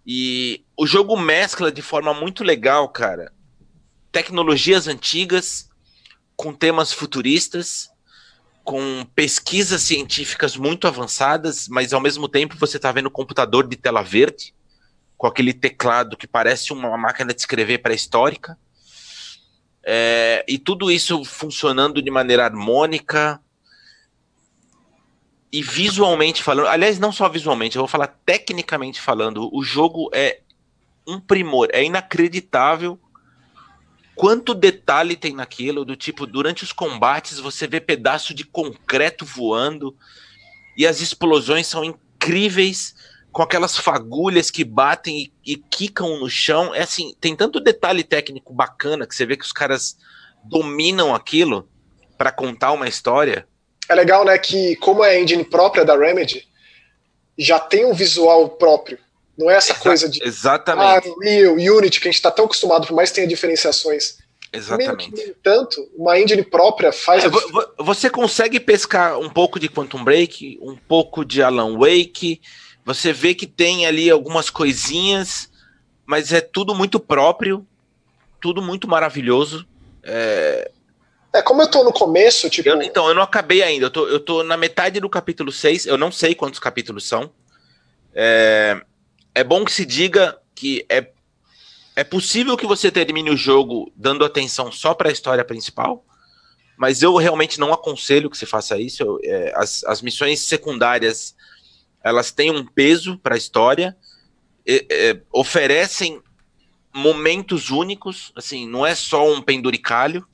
E o jogo mescla de forma muito legal, cara, tecnologias antigas com temas futuristas, com pesquisas científicas muito avançadas, mas ao mesmo tempo você está vendo computador de tela verde, com aquele teclado que parece uma máquina de escrever pré-histórica. É, e tudo isso funcionando de maneira harmônica e visualmente falando. Aliás, não só visualmente, eu vou falar tecnicamente falando. O jogo é um primor, é inacreditável quanto detalhe tem naquilo, do tipo, durante os combates você vê pedaço de concreto voando e as explosões são incríveis com aquelas fagulhas que batem e, e quicam no chão. É assim, tem tanto detalhe técnico bacana que você vê que os caras dominam aquilo para contar uma história. É legal, né, que como é a engine própria da Remedy, já tem um visual próprio. Não é essa Exa coisa de exatamente. Ah, Unreal, Unity, que a gente está tão acostumado, por mais que tenha diferenciações. Exatamente. no entanto, uma engine própria faz. É, você consegue pescar um pouco de Quantum Break, um pouco de Alan Wake. Você vê que tem ali algumas coisinhas, mas é tudo muito próprio, tudo muito maravilhoso. É, é como eu tô no começo, tipo. Eu, então, eu não acabei ainda. Eu tô, eu tô na metade do capítulo 6. Eu não sei quantos capítulos são. É, é bom que se diga que é, é possível que você termine o jogo dando atenção só para a história principal, mas eu realmente não aconselho que você faça isso. Eu, é, as, as missões secundárias elas têm um peso para a história, é, oferecem momentos únicos, assim, não é só um penduricalho,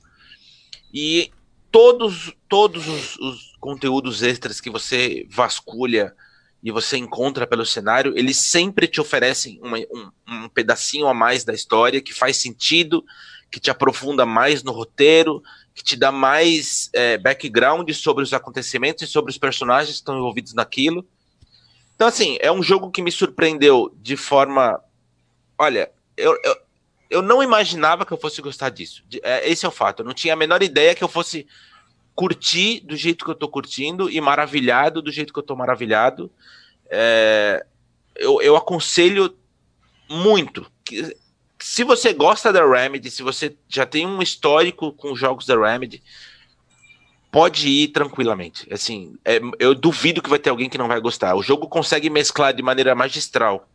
e todos, todos os, os conteúdos extras que você vasculha e você encontra pelo cenário, eles sempre te oferecem uma, um, um pedacinho a mais da história que faz sentido, que te aprofunda mais no roteiro, que te dá mais é, background sobre os acontecimentos e sobre os personagens que estão envolvidos naquilo. Então, assim, é um jogo que me surpreendeu de forma. Olha, eu, eu, eu não imaginava que eu fosse gostar disso. É, esse é o fato. Eu não tinha a menor ideia que eu fosse curtir do jeito que eu tô curtindo e maravilhado do jeito que eu tô maravilhado. É, eu, eu aconselho muito que se você gosta da Remedy, se você já tem um histórico com jogos da Remedy, pode ir tranquilamente. Assim, é, eu duvido que vai ter alguém que não vai gostar. O jogo consegue mesclar de maneira magistral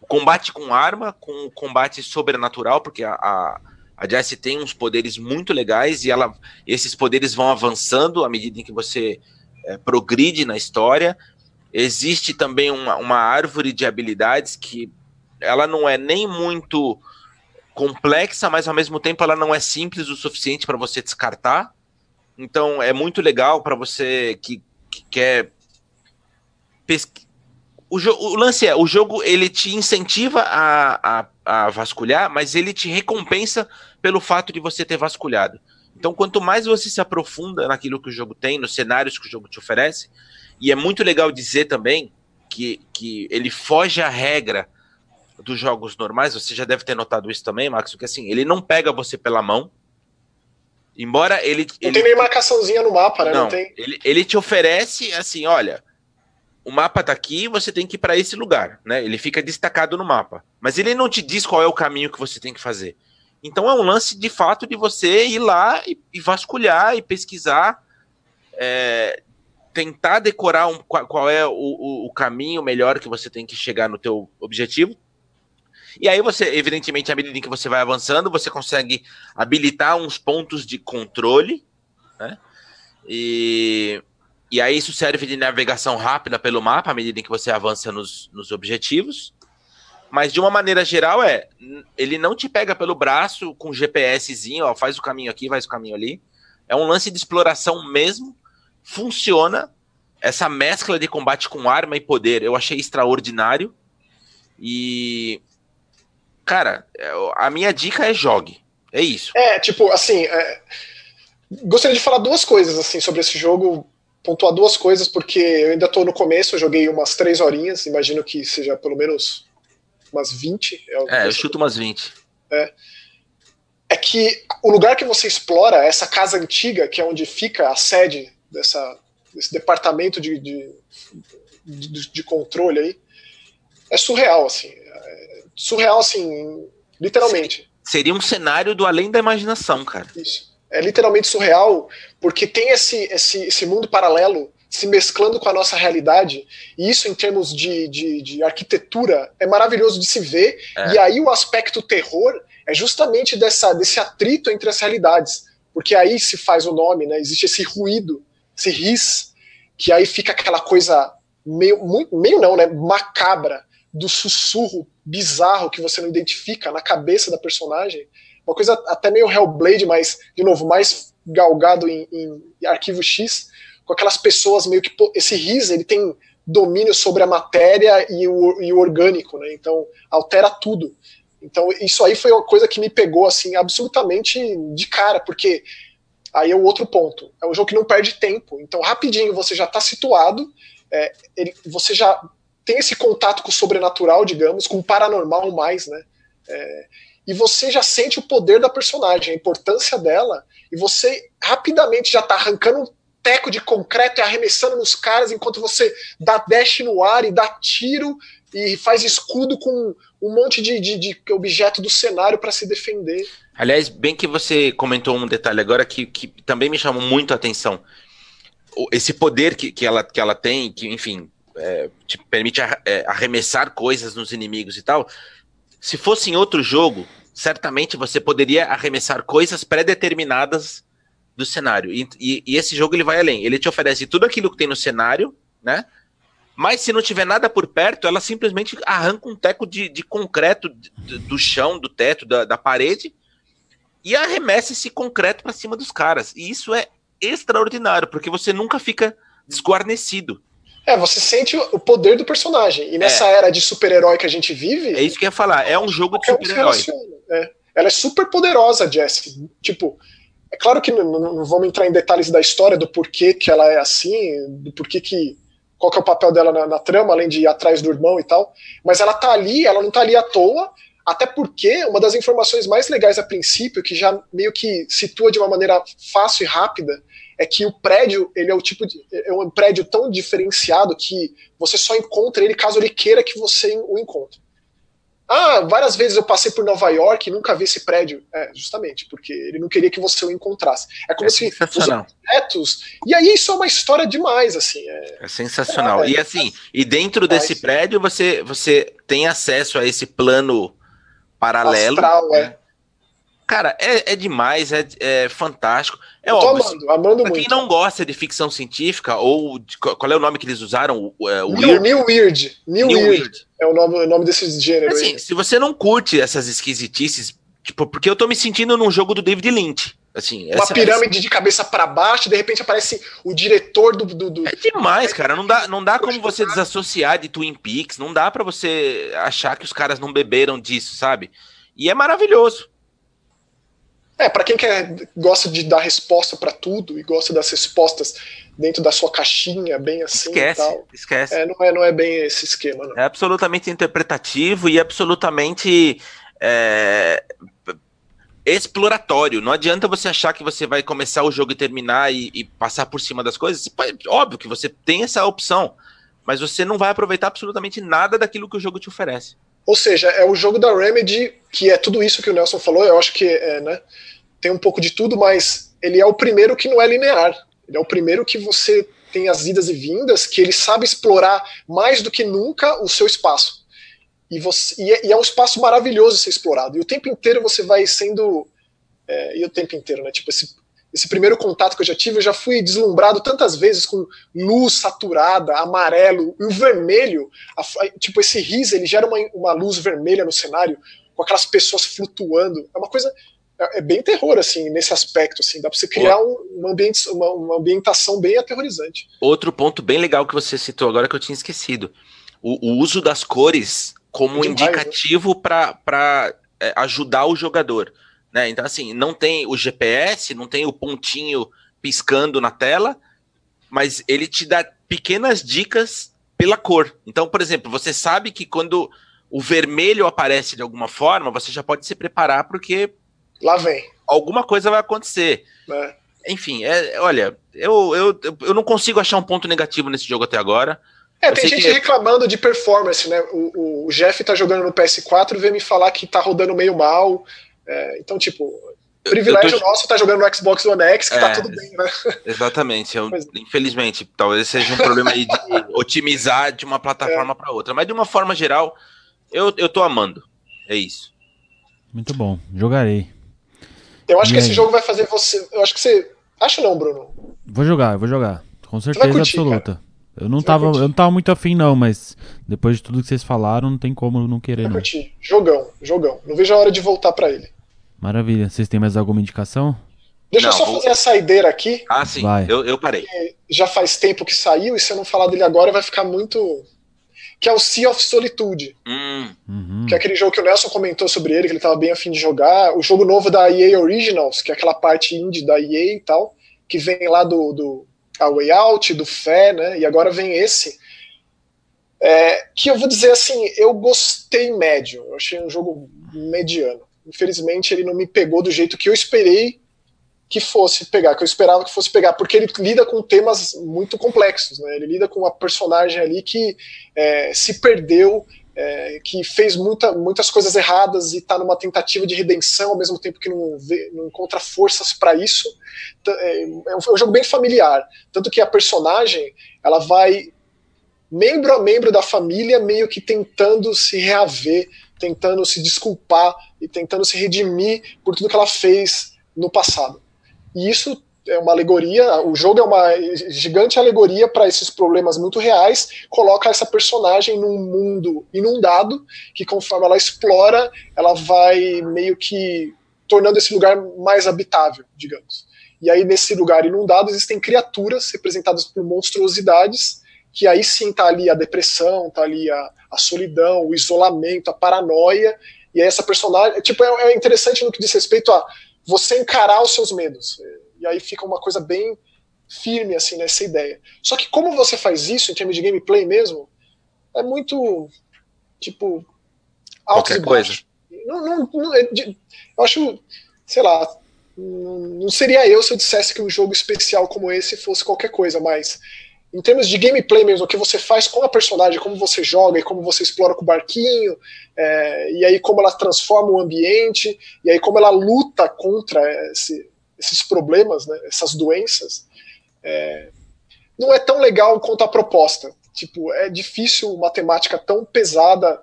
o combate com arma com o combate sobrenatural, porque a, a a Jessie tem uns poderes muito legais e ela, esses poderes vão avançando à medida em que você é, progride na história. Existe também uma, uma árvore de habilidades que ela não é nem muito complexa, mas ao mesmo tempo ela não é simples o suficiente para você descartar. Então é muito legal para você que, que quer pesquisar o, o, lance é, o jogo ele te incentiva a, a, a, vasculhar, mas ele te recompensa pelo fato de você ter vasculhado. Então, quanto mais você se aprofunda naquilo que o jogo tem, nos cenários que o jogo te oferece, e é muito legal dizer também que, que ele foge à regra dos jogos normais, você já deve ter notado isso também, Max, que assim, ele não pega você pela mão, embora ele... Não ele, tem nem marcaçãozinha no mapa, né? Não, não tem... ele, ele te oferece, assim, olha o mapa tá aqui, você tem que ir para esse lugar, né? Ele fica destacado no mapa, mas ele não te diz qual é o caminho que você tem que fazer. Então é um lance de fato de você ir lá e, e vasculhar e pesquisar, é, tentar decorar um, qual, qual, é o, o, o, caminho melhor que você tem que chegar no teu objetivo. E aí você, evidentemente, à medida em que você vai avançando, você consegue habilitar uns pontos de controle, né? E, e aí isso serve de navegação rápida pelo mapa à medida que você avança nos, nos objetivos. Mas de uma maneira geral é, ele não te pega pelo braço com GPSzinho, ó, faz o caminho aqui, faz o caminho ali. É um lance de exploração mesmo. Funciona. Essa mescla de combate com arma e poder, eu achei extraordinário. E cara, a minha dica é jogue. É isso. É, tipo, assim, é... gostaria de falar duas coisas assim sobre esse jogo, pontuar duas coisas porque eu ainda tô no começo, eu joguei umas três horinhas, imagino que seja pelo menos umas 20. É, é eu chuto umas 20. É. é que o lugar que você explora, essa casa antiga, que é onde fica a sede dessa, desse departamento de, de, de, de controle aí, é surreal, assim. É surreal, assim, literalmente. Seria um cenário do além da imaginação, cara. Isso. É literalmente surreal, porque tem esse, esse, esse mundo paralelo se mesclando com a nossa realidade, e isso em termos de, de, de arquitetura é maravilhoso de se ver, é. e aí o aspecto terror é justamente dessa, desse atrito entre as realidades, porque aí se faz o nome, né, existe esse ruído, esse ris, que aí fica aquela coisa meio, muito, meio não, né, macabra, do sussurro bizarro que você não identifica na cabeça da personagem, uma coisa até meio Hellblade, mas, de novo, mais galgado em, em arquivo X, com aquelas pessoas meio que. Esse Riz, ele tem domínio sobre a matéria e o, e o orgânico, né? Então, altera tudo. Então, isso aí foi uma coisa que me pegou, assim, absolutamente de cara, porque aí é o outro ponto. É um jogo que não perde tempo. Então, rapidinho você já está situado, é, ele, você já tem esse contato com o sobrenatural, digamos, com o paranormal mais, né? É, e você já sente o poder da personagem, a importância dela, e você rapidamente já está arrancando teco de concreto e arremessando nos caras enquanto você dá dash no ar e dá tiro e faz escudo com um monte de, de, de objeto do cenário para se defender. Aliás, bem que você comentou um detalhe agora que, que também me chamou muito a atenção. Esse poder que, que, ela, que ela tem, que, enfim, é, te permite é, arremessar coisas nos inimigos e tal. Se fosse em outro jogo, certamente você poderia arremessar coisas pré-determinadas do cenário. E, e, e, esse jogo ele vai além. Ele te oferece tudo aquilo que tem no cenário, né? Mas se não tiver nada por perto, ela simplesmente arranca um teco de, de concreto do chão, do teto, da, da parede e arremessa esse concreto para cima dos caras. E isso é extraordinário, porque você nunca fica desguarnecido. É, você sente o poder do personagem. E nessa é. era de super-herói que a gente vive. É isso que eu ia falar. É um jogo de super-herói. É. Ela é super poderosa, Jesse. Tipo, é claro que não, não, vamos entrar em detalhes da história, do porquê que ela é assim, do porquê que. qual que é o papel dela na, na trama, além de ir atrás do irmão e tal. Mas ela tá ali, ela não tá ali à toa, até porque uma das informações mais legais a princípio, que já meio que situa de uma maneira fácil e rápida, é que o prédio, ele é o tipo de. é um prédio tão diferenciado que você só encontra ele caso ele queira que você o encontre. Ah, várias vezes eu passei por Nova York e nunca vi esse prédio. É, justamente, porque ele não queria que você o encontrasse. É como é se os objetos. E aí isso é uma história demais, assim. É, é sensacional. É, e assim, e dentro desse prédio você, você tem acesso a esse plano paralelo. Astral, né? Cara, é, é demais, é, é fantástico. É óbvio. Amando, amando pra quem muito. não gosta de ficção científica, ou de, qual é o nome que eles usaram? O, é, New, Weird? New Weird. New, New Weird. Weird. É o nome, o nome desse gênero. Assim, se você não curte essas esquisitices, tipo, porque eu tô me sentindo num jogo do David Lynch. Assim, uma essa, pirâmide essa... de cabeça para baixo, de repente aparece o diretor do, do, do, É demais, cara. Não dá, não dá como você desassociar de Twin Peaks. Não dá para você achar que os caras não beberam disso, sabe? E é maravilhoso. É, para quem quer, gosta de dar resposta para tudo e gosta das respostas dentro da sua caixinha, bem assim esquece, tal. Esquece. É, não, é, não é bem esse esquema, não. É absolutamente interpretativo e absolutamente é, exploratório. Não adianta você achar que você vai começar o jogo e terminar e, e passar por cima das coisas. Óbvio que você tem essa opção, mas você não vai aproveitar absolutamente nada daquilo que o jogo te oferece. Ou seja, é o jogo da Remedy, que é tudo isso que o Nelson falou, eu acho que é, né, tem um pouco de tudo, mas ele é o primeiro que não é linear. Ele é o primeiro que você tem as idas e vindas, que ele sabe explorar mais do que nunca o seu espaço. E, você, e é, e, é, um espaço maravilhoso ser explorado. E o tempo inteiro você vai sendo. É, e o tempo inteiro, né? Tipo, esse, esse primeiro contato que eu já tive, eu já fui deslumbrado tantas vezes com luz saturada, amarelo, e o vermelho, a, tipo, esse riso, ele gera uma, uma luz vermelha no cenário, com aquelas pessoas flutuando. É uma coisa é, é bem terror, assim, nesse aspecto, assim, dá pra você criar um, uma, ambiente, uma, uma, ambientação bem aterrorizante. Outro ponto bem legal que você citou agora que eu tinha esquecido, o, o uso das cores como é demais, indicativo né? para é, ajudar o jogador, né? Então, assim, não tem o GPS, não tem o pontinho piscando na tela, mas ele te dá pequenas dicas pela cor. Então, por exemplo, você sabe que quando o vermelho aparece de alguma forma, você já pode se preparar porque Lá vem. Alguma coisa vai acontecer. É. Enfim, é, olha, eu, eu, eu não consigo achar um ponto negativo nesse jogo até agora. É, eu tem gente que... reclamando de performance, né? O, o Jeff tá jogando no PS4 e veio me falar que tá rodando meio mal. É, então, tipo, privilégio tô... nosso tá jogando no Xbox One X, que tá é, tá tudo bem, né? Exatamente. Eu, infelizmente, talvez seja um problema aí de otimizar de uma plataforma é. para outra. Mas de uma forma geral, eu, eu tô amando. É isso. Muito bom. Jogarei. Eu acho e que aí? esse jogo vai fazer você. Eu acho que você. Acho não, Bruno. Vou jogar, vou jogar. Com certeza curtir, absoluta. Cara. Eu não, tava, eu não tava muito afim, não, mas depois de tudo que vocês falaram, não tem como não querer, não. Curtir. Jogão, jogão. Não vejo a hora de voltar para ele. Maravilha. Vocês têm mais alguma indicação? Deixa não, eu só vou... fazer a saideira aqui. Ah, sim. Vai. Eu, eu parei. Já faz tempo que saiu, e se eu não falar dele agora, vai ficar muito que é o Sea of Solitude. Hum. Uhum. Que é aquele jogo que o Nelson comentou sobre ele, que ele estava bem afim de jogar. O jogo novo da EA Originals, que é aquela parte indie da EA e tal, que vem lá do, do A Way Out, do Fé, né? E agora vem esse. É, que eu vou dizer assim, eu gostei médio. Eu achei um jogo mediano. Infelizmente, ele não me pegou do jeito que eu esperei que fosse pegar, que eu esperava que fosse pegar, porque ele lida com temas muito complexos, né? Ele lida com uma personagem ali que é, se perdeu, é, que fez muita, muitas coisas erradas e está numa tentativa de redenção, ao mesmo tempo que não, vê, não encontra forças para isso. É, é, um, é um jogo bem familiar, tanto que a personagem ela vai membro a membro da família, meio que tentando se reaver, tentando se desculpar e tentando se redimir por tudo que ela fez no passado. E isso é uma alegoria, o jogo é uma gigante alegoria para esses problemas muito reais, coloca essa personagem num mundo inundado, que conforme ela explora, ela vai meio que tornando esse lugar mais habitável, digamos. E aí nesse lugar inundado existem criaturas representadas por monstruosidades, que aí sim tá ali a depressão, tá ali a, a solidão, o isolamento, a paranoia, e aí essa personagem, tipo, é, é interessante no que diz respeito a você encarar os seus medos. E aí fica uma coisa bem firme assim nessa ideia. Só que como você faz isso em termos de gameplay mesmo, é muito tipo alto Qualquer coisa. Não, não, não é eu acho, sei lá, não seria eu se eu dissesse que um jogo especial como esse fosse qualquer coisa, mas em termos de gameplay mesmo, o que você faz com a personagem, como você joga e como você explora com o barquinho, é, e aí como ela transforma o ambiente, e aí como ela luta contra esse, esses problemas, né, essas doenças, é, não é tão legal quanto a proposta. Tipo, é difícil uma temática tão pesada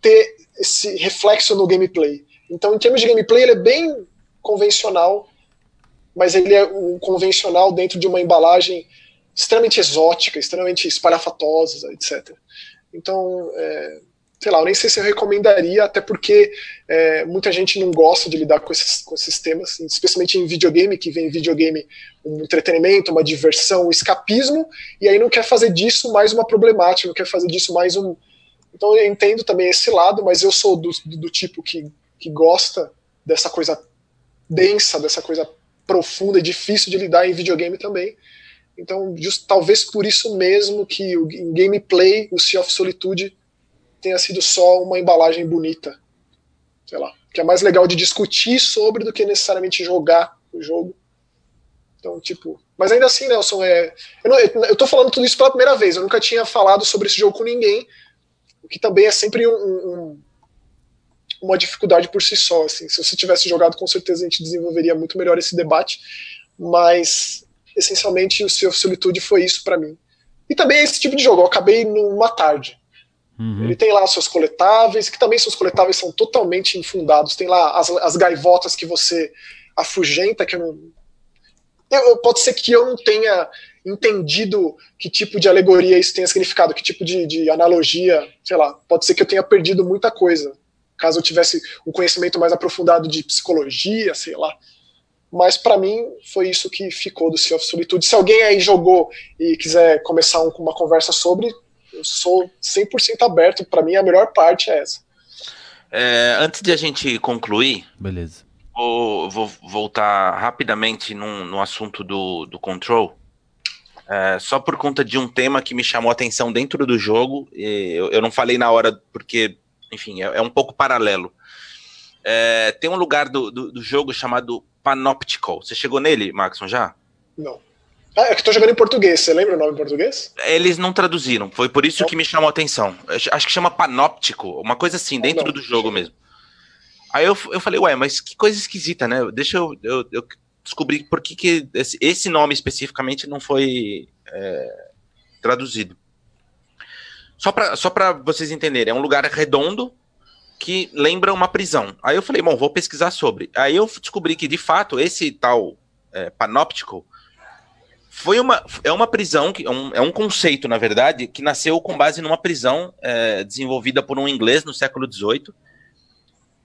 ter esse reflexo no gameplay. Então, em termos de gameplay, ele é bem convencional, mas ele é um convencional dentro de uma embalagem extremamente exótica, extremamente espalhafatosa, etc. Então, é, sei lá, eu nem sei se eu recomendaria, até porque é, muita gente não gosta de lidar com esses, com esses temas, especialmente em videogame, que vem videogame um entretenimento, uma diversão, um escapismo, e aí não quer fazer disso mais uma problemática, não quer fazer disso mais um. Então eu entendo também esse lado, mas eu sou do, do tipo que, que gosta dessa coisa densa, dessa coisa profunda e difícil de lidar em videogame também. Então, just, talvez por isso mesmo que o, em gameplay o Sea of Solitude tenha sido só uma embalagem bonita. Sei lá. Que é mais legal de discutir sobre do que necessariamente jogar o jogo. Então, tipo. Mas ainda assim, Nelson, é. Eu, não, eu tô falando tudo isso pela primeira vez. Eu nunca tinha falado sobre esse jogo com ninguém. O que também é sempre um, um, uma dificuldade por si só. Assim. Se você tivesse jogado, com certeza a gente desenvolveria muito melhor esse debate. Mas essencialmente o Sea of Solitude foi isso para mim. E também esse tipo de jogo, eu acabei numa tarde. Uhum. Ele tem lá seus coletáveis, que também seus coletáveis são totalmente infundados. Tem lá as, as gaivotas que você afugenta, que eu não. Eu, pode ser que eu não tenha entendido que tipo de alegoria isso tenha significado, que tipo de, de analogia, sei lá. Pode ser que eu tenha perdido muita coisa. Caso eu tivesse um conhecimento mais aprofundado de psicologia, sei lá. Mas para mim foi isso que ficou do Sea of Solitude. Se alguém aí jogou e quiser começar um, uma conversa sobre, eu sou 100% aberto. Para mim a melhor parte é essa. É, antes de a gente concluir, beleza. Vou, vou voltar rapidamente no, no assunto do, do Control. É, só por conta de um tema que me chamou a atenção dentro do jogo. Eu, eu, não falei na hora porque, enfim, é, é um pouco paralelo. É, tem um lugar do, do, do, jogo chamado Panoptical. Você chegou nele, Maxon, já? Não. Ah, é que tô jogando em português. Você lembra o nome em português? Eles não traduziram. Foi por isso não. que me chamou a atenção. Acho que chama Panóptico, uma coisa assim, dentro não, do jogo mesmo. Aí eu, eu falei, ué, mas que coisa esquisita, né? Deixa eu, eu, eu descobrir por que, que esse, esse nome especificamente não foi é, traduzido. Só para só vocês entenderem, é um lugar redondo que lembra uma prisão. Aí eu falei, bom, vou pesquisar sobre. Aí eu descobri que, de fato, esse tal é, panóptico foi uma, é uma prisão, que, é, um, é um conceito, na verdade, que nasceu com base numa prisão é, desenvolvida por um inglês no século XVIII,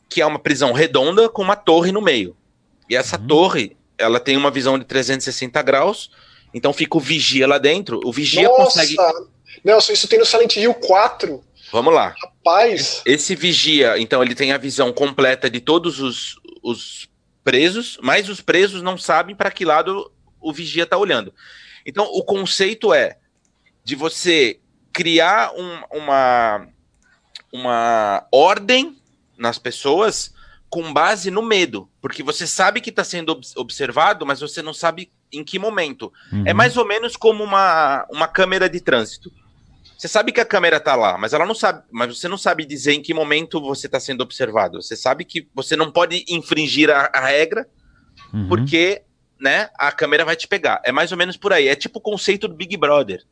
que é uma prisão redonda com uma torre no meio. E essa uhum. torre, ela tem uma visão de 360 graus, então fica o vigia lá dentro. O vigia Nossa! consegue. Nelson, isso tem no Silent Hill 4. Vamos lá. Rapaz. Esse vigia, então, ele tem a visão completa de todos os, os presos, mas os presos não sabem para que lado o vigia está olhando. Então, o conceito é de você criar um, uma, uma ordem nas pessoas com base no medo, porque você sabe que está sendo observado, mas você não sabe em que momento. Uhum. É mais ou menos como uma, uma câmera de trânsito. Você sabe que a câmera tá lá, mas ela não sabe, mas você não sabe dizer em que momento você está sendo observado. Você sabe que você não pode infringir a, a regra, uhum. porque, né, a câmera vai te pegar. É mais ou menos por aí. É tipo o conceito do Big Brother.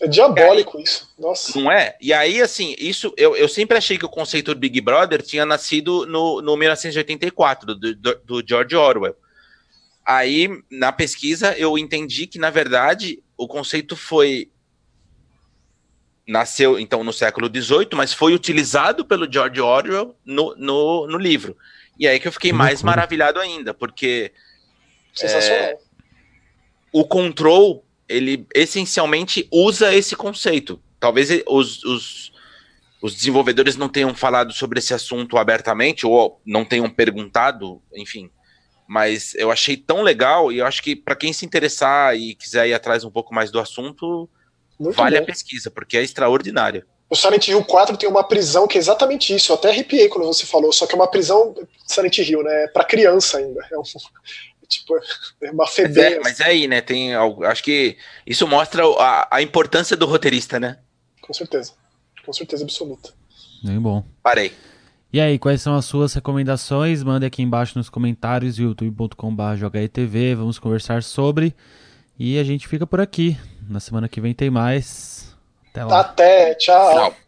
É diabólico aí, isso. Nossa. Não é? E aí, assim, isso eu, eu sempre achei que o conceito do Big Brother tinha nascido no, no 1984, do, do, do George Orwell. Aí, na pesquisa, eu entendi que, na verdade, o conceito foi nasceu então no século XVIII, mas foi utilizado pelo George Orwell no, no, no livro. E aí que eu fiquei que mais maravilhado ainda, porque é, o Control ele essencialmente usa esse conceito. Talvez os, os, os desenvolvedores não tenham falado sobre esse assunto abertamente ou não tenham perguntado, enfim. Mas eu achei tão legal e eu acho que para quem se interessar e quiser ir atrás um pouco mais do assunto, muito vale bom. a pesquisa, porque é extraordinário. O Silent Hill 4 tem uma prisão que é exatamente isso. Eu até arrepiei quando você falou, só que é uma prisão Silent Hill, né? Para criança ainda. É um, tipo, é uma. Mas, é, mas é aí, né? Tem algo. Acho que isso mostra a, a importância do roteirista, né? Com certeza. Com certeza absoluta. Bem bom. Parei. E aí, quais são as suas recomendações? Mande aqui embaixo nos comentários, youtube.com.br JogaETV. Vamos conversar sobre. E a gente fica por aqui. Na semana que vem tem mais. Até lá. Até, tchau. tchau.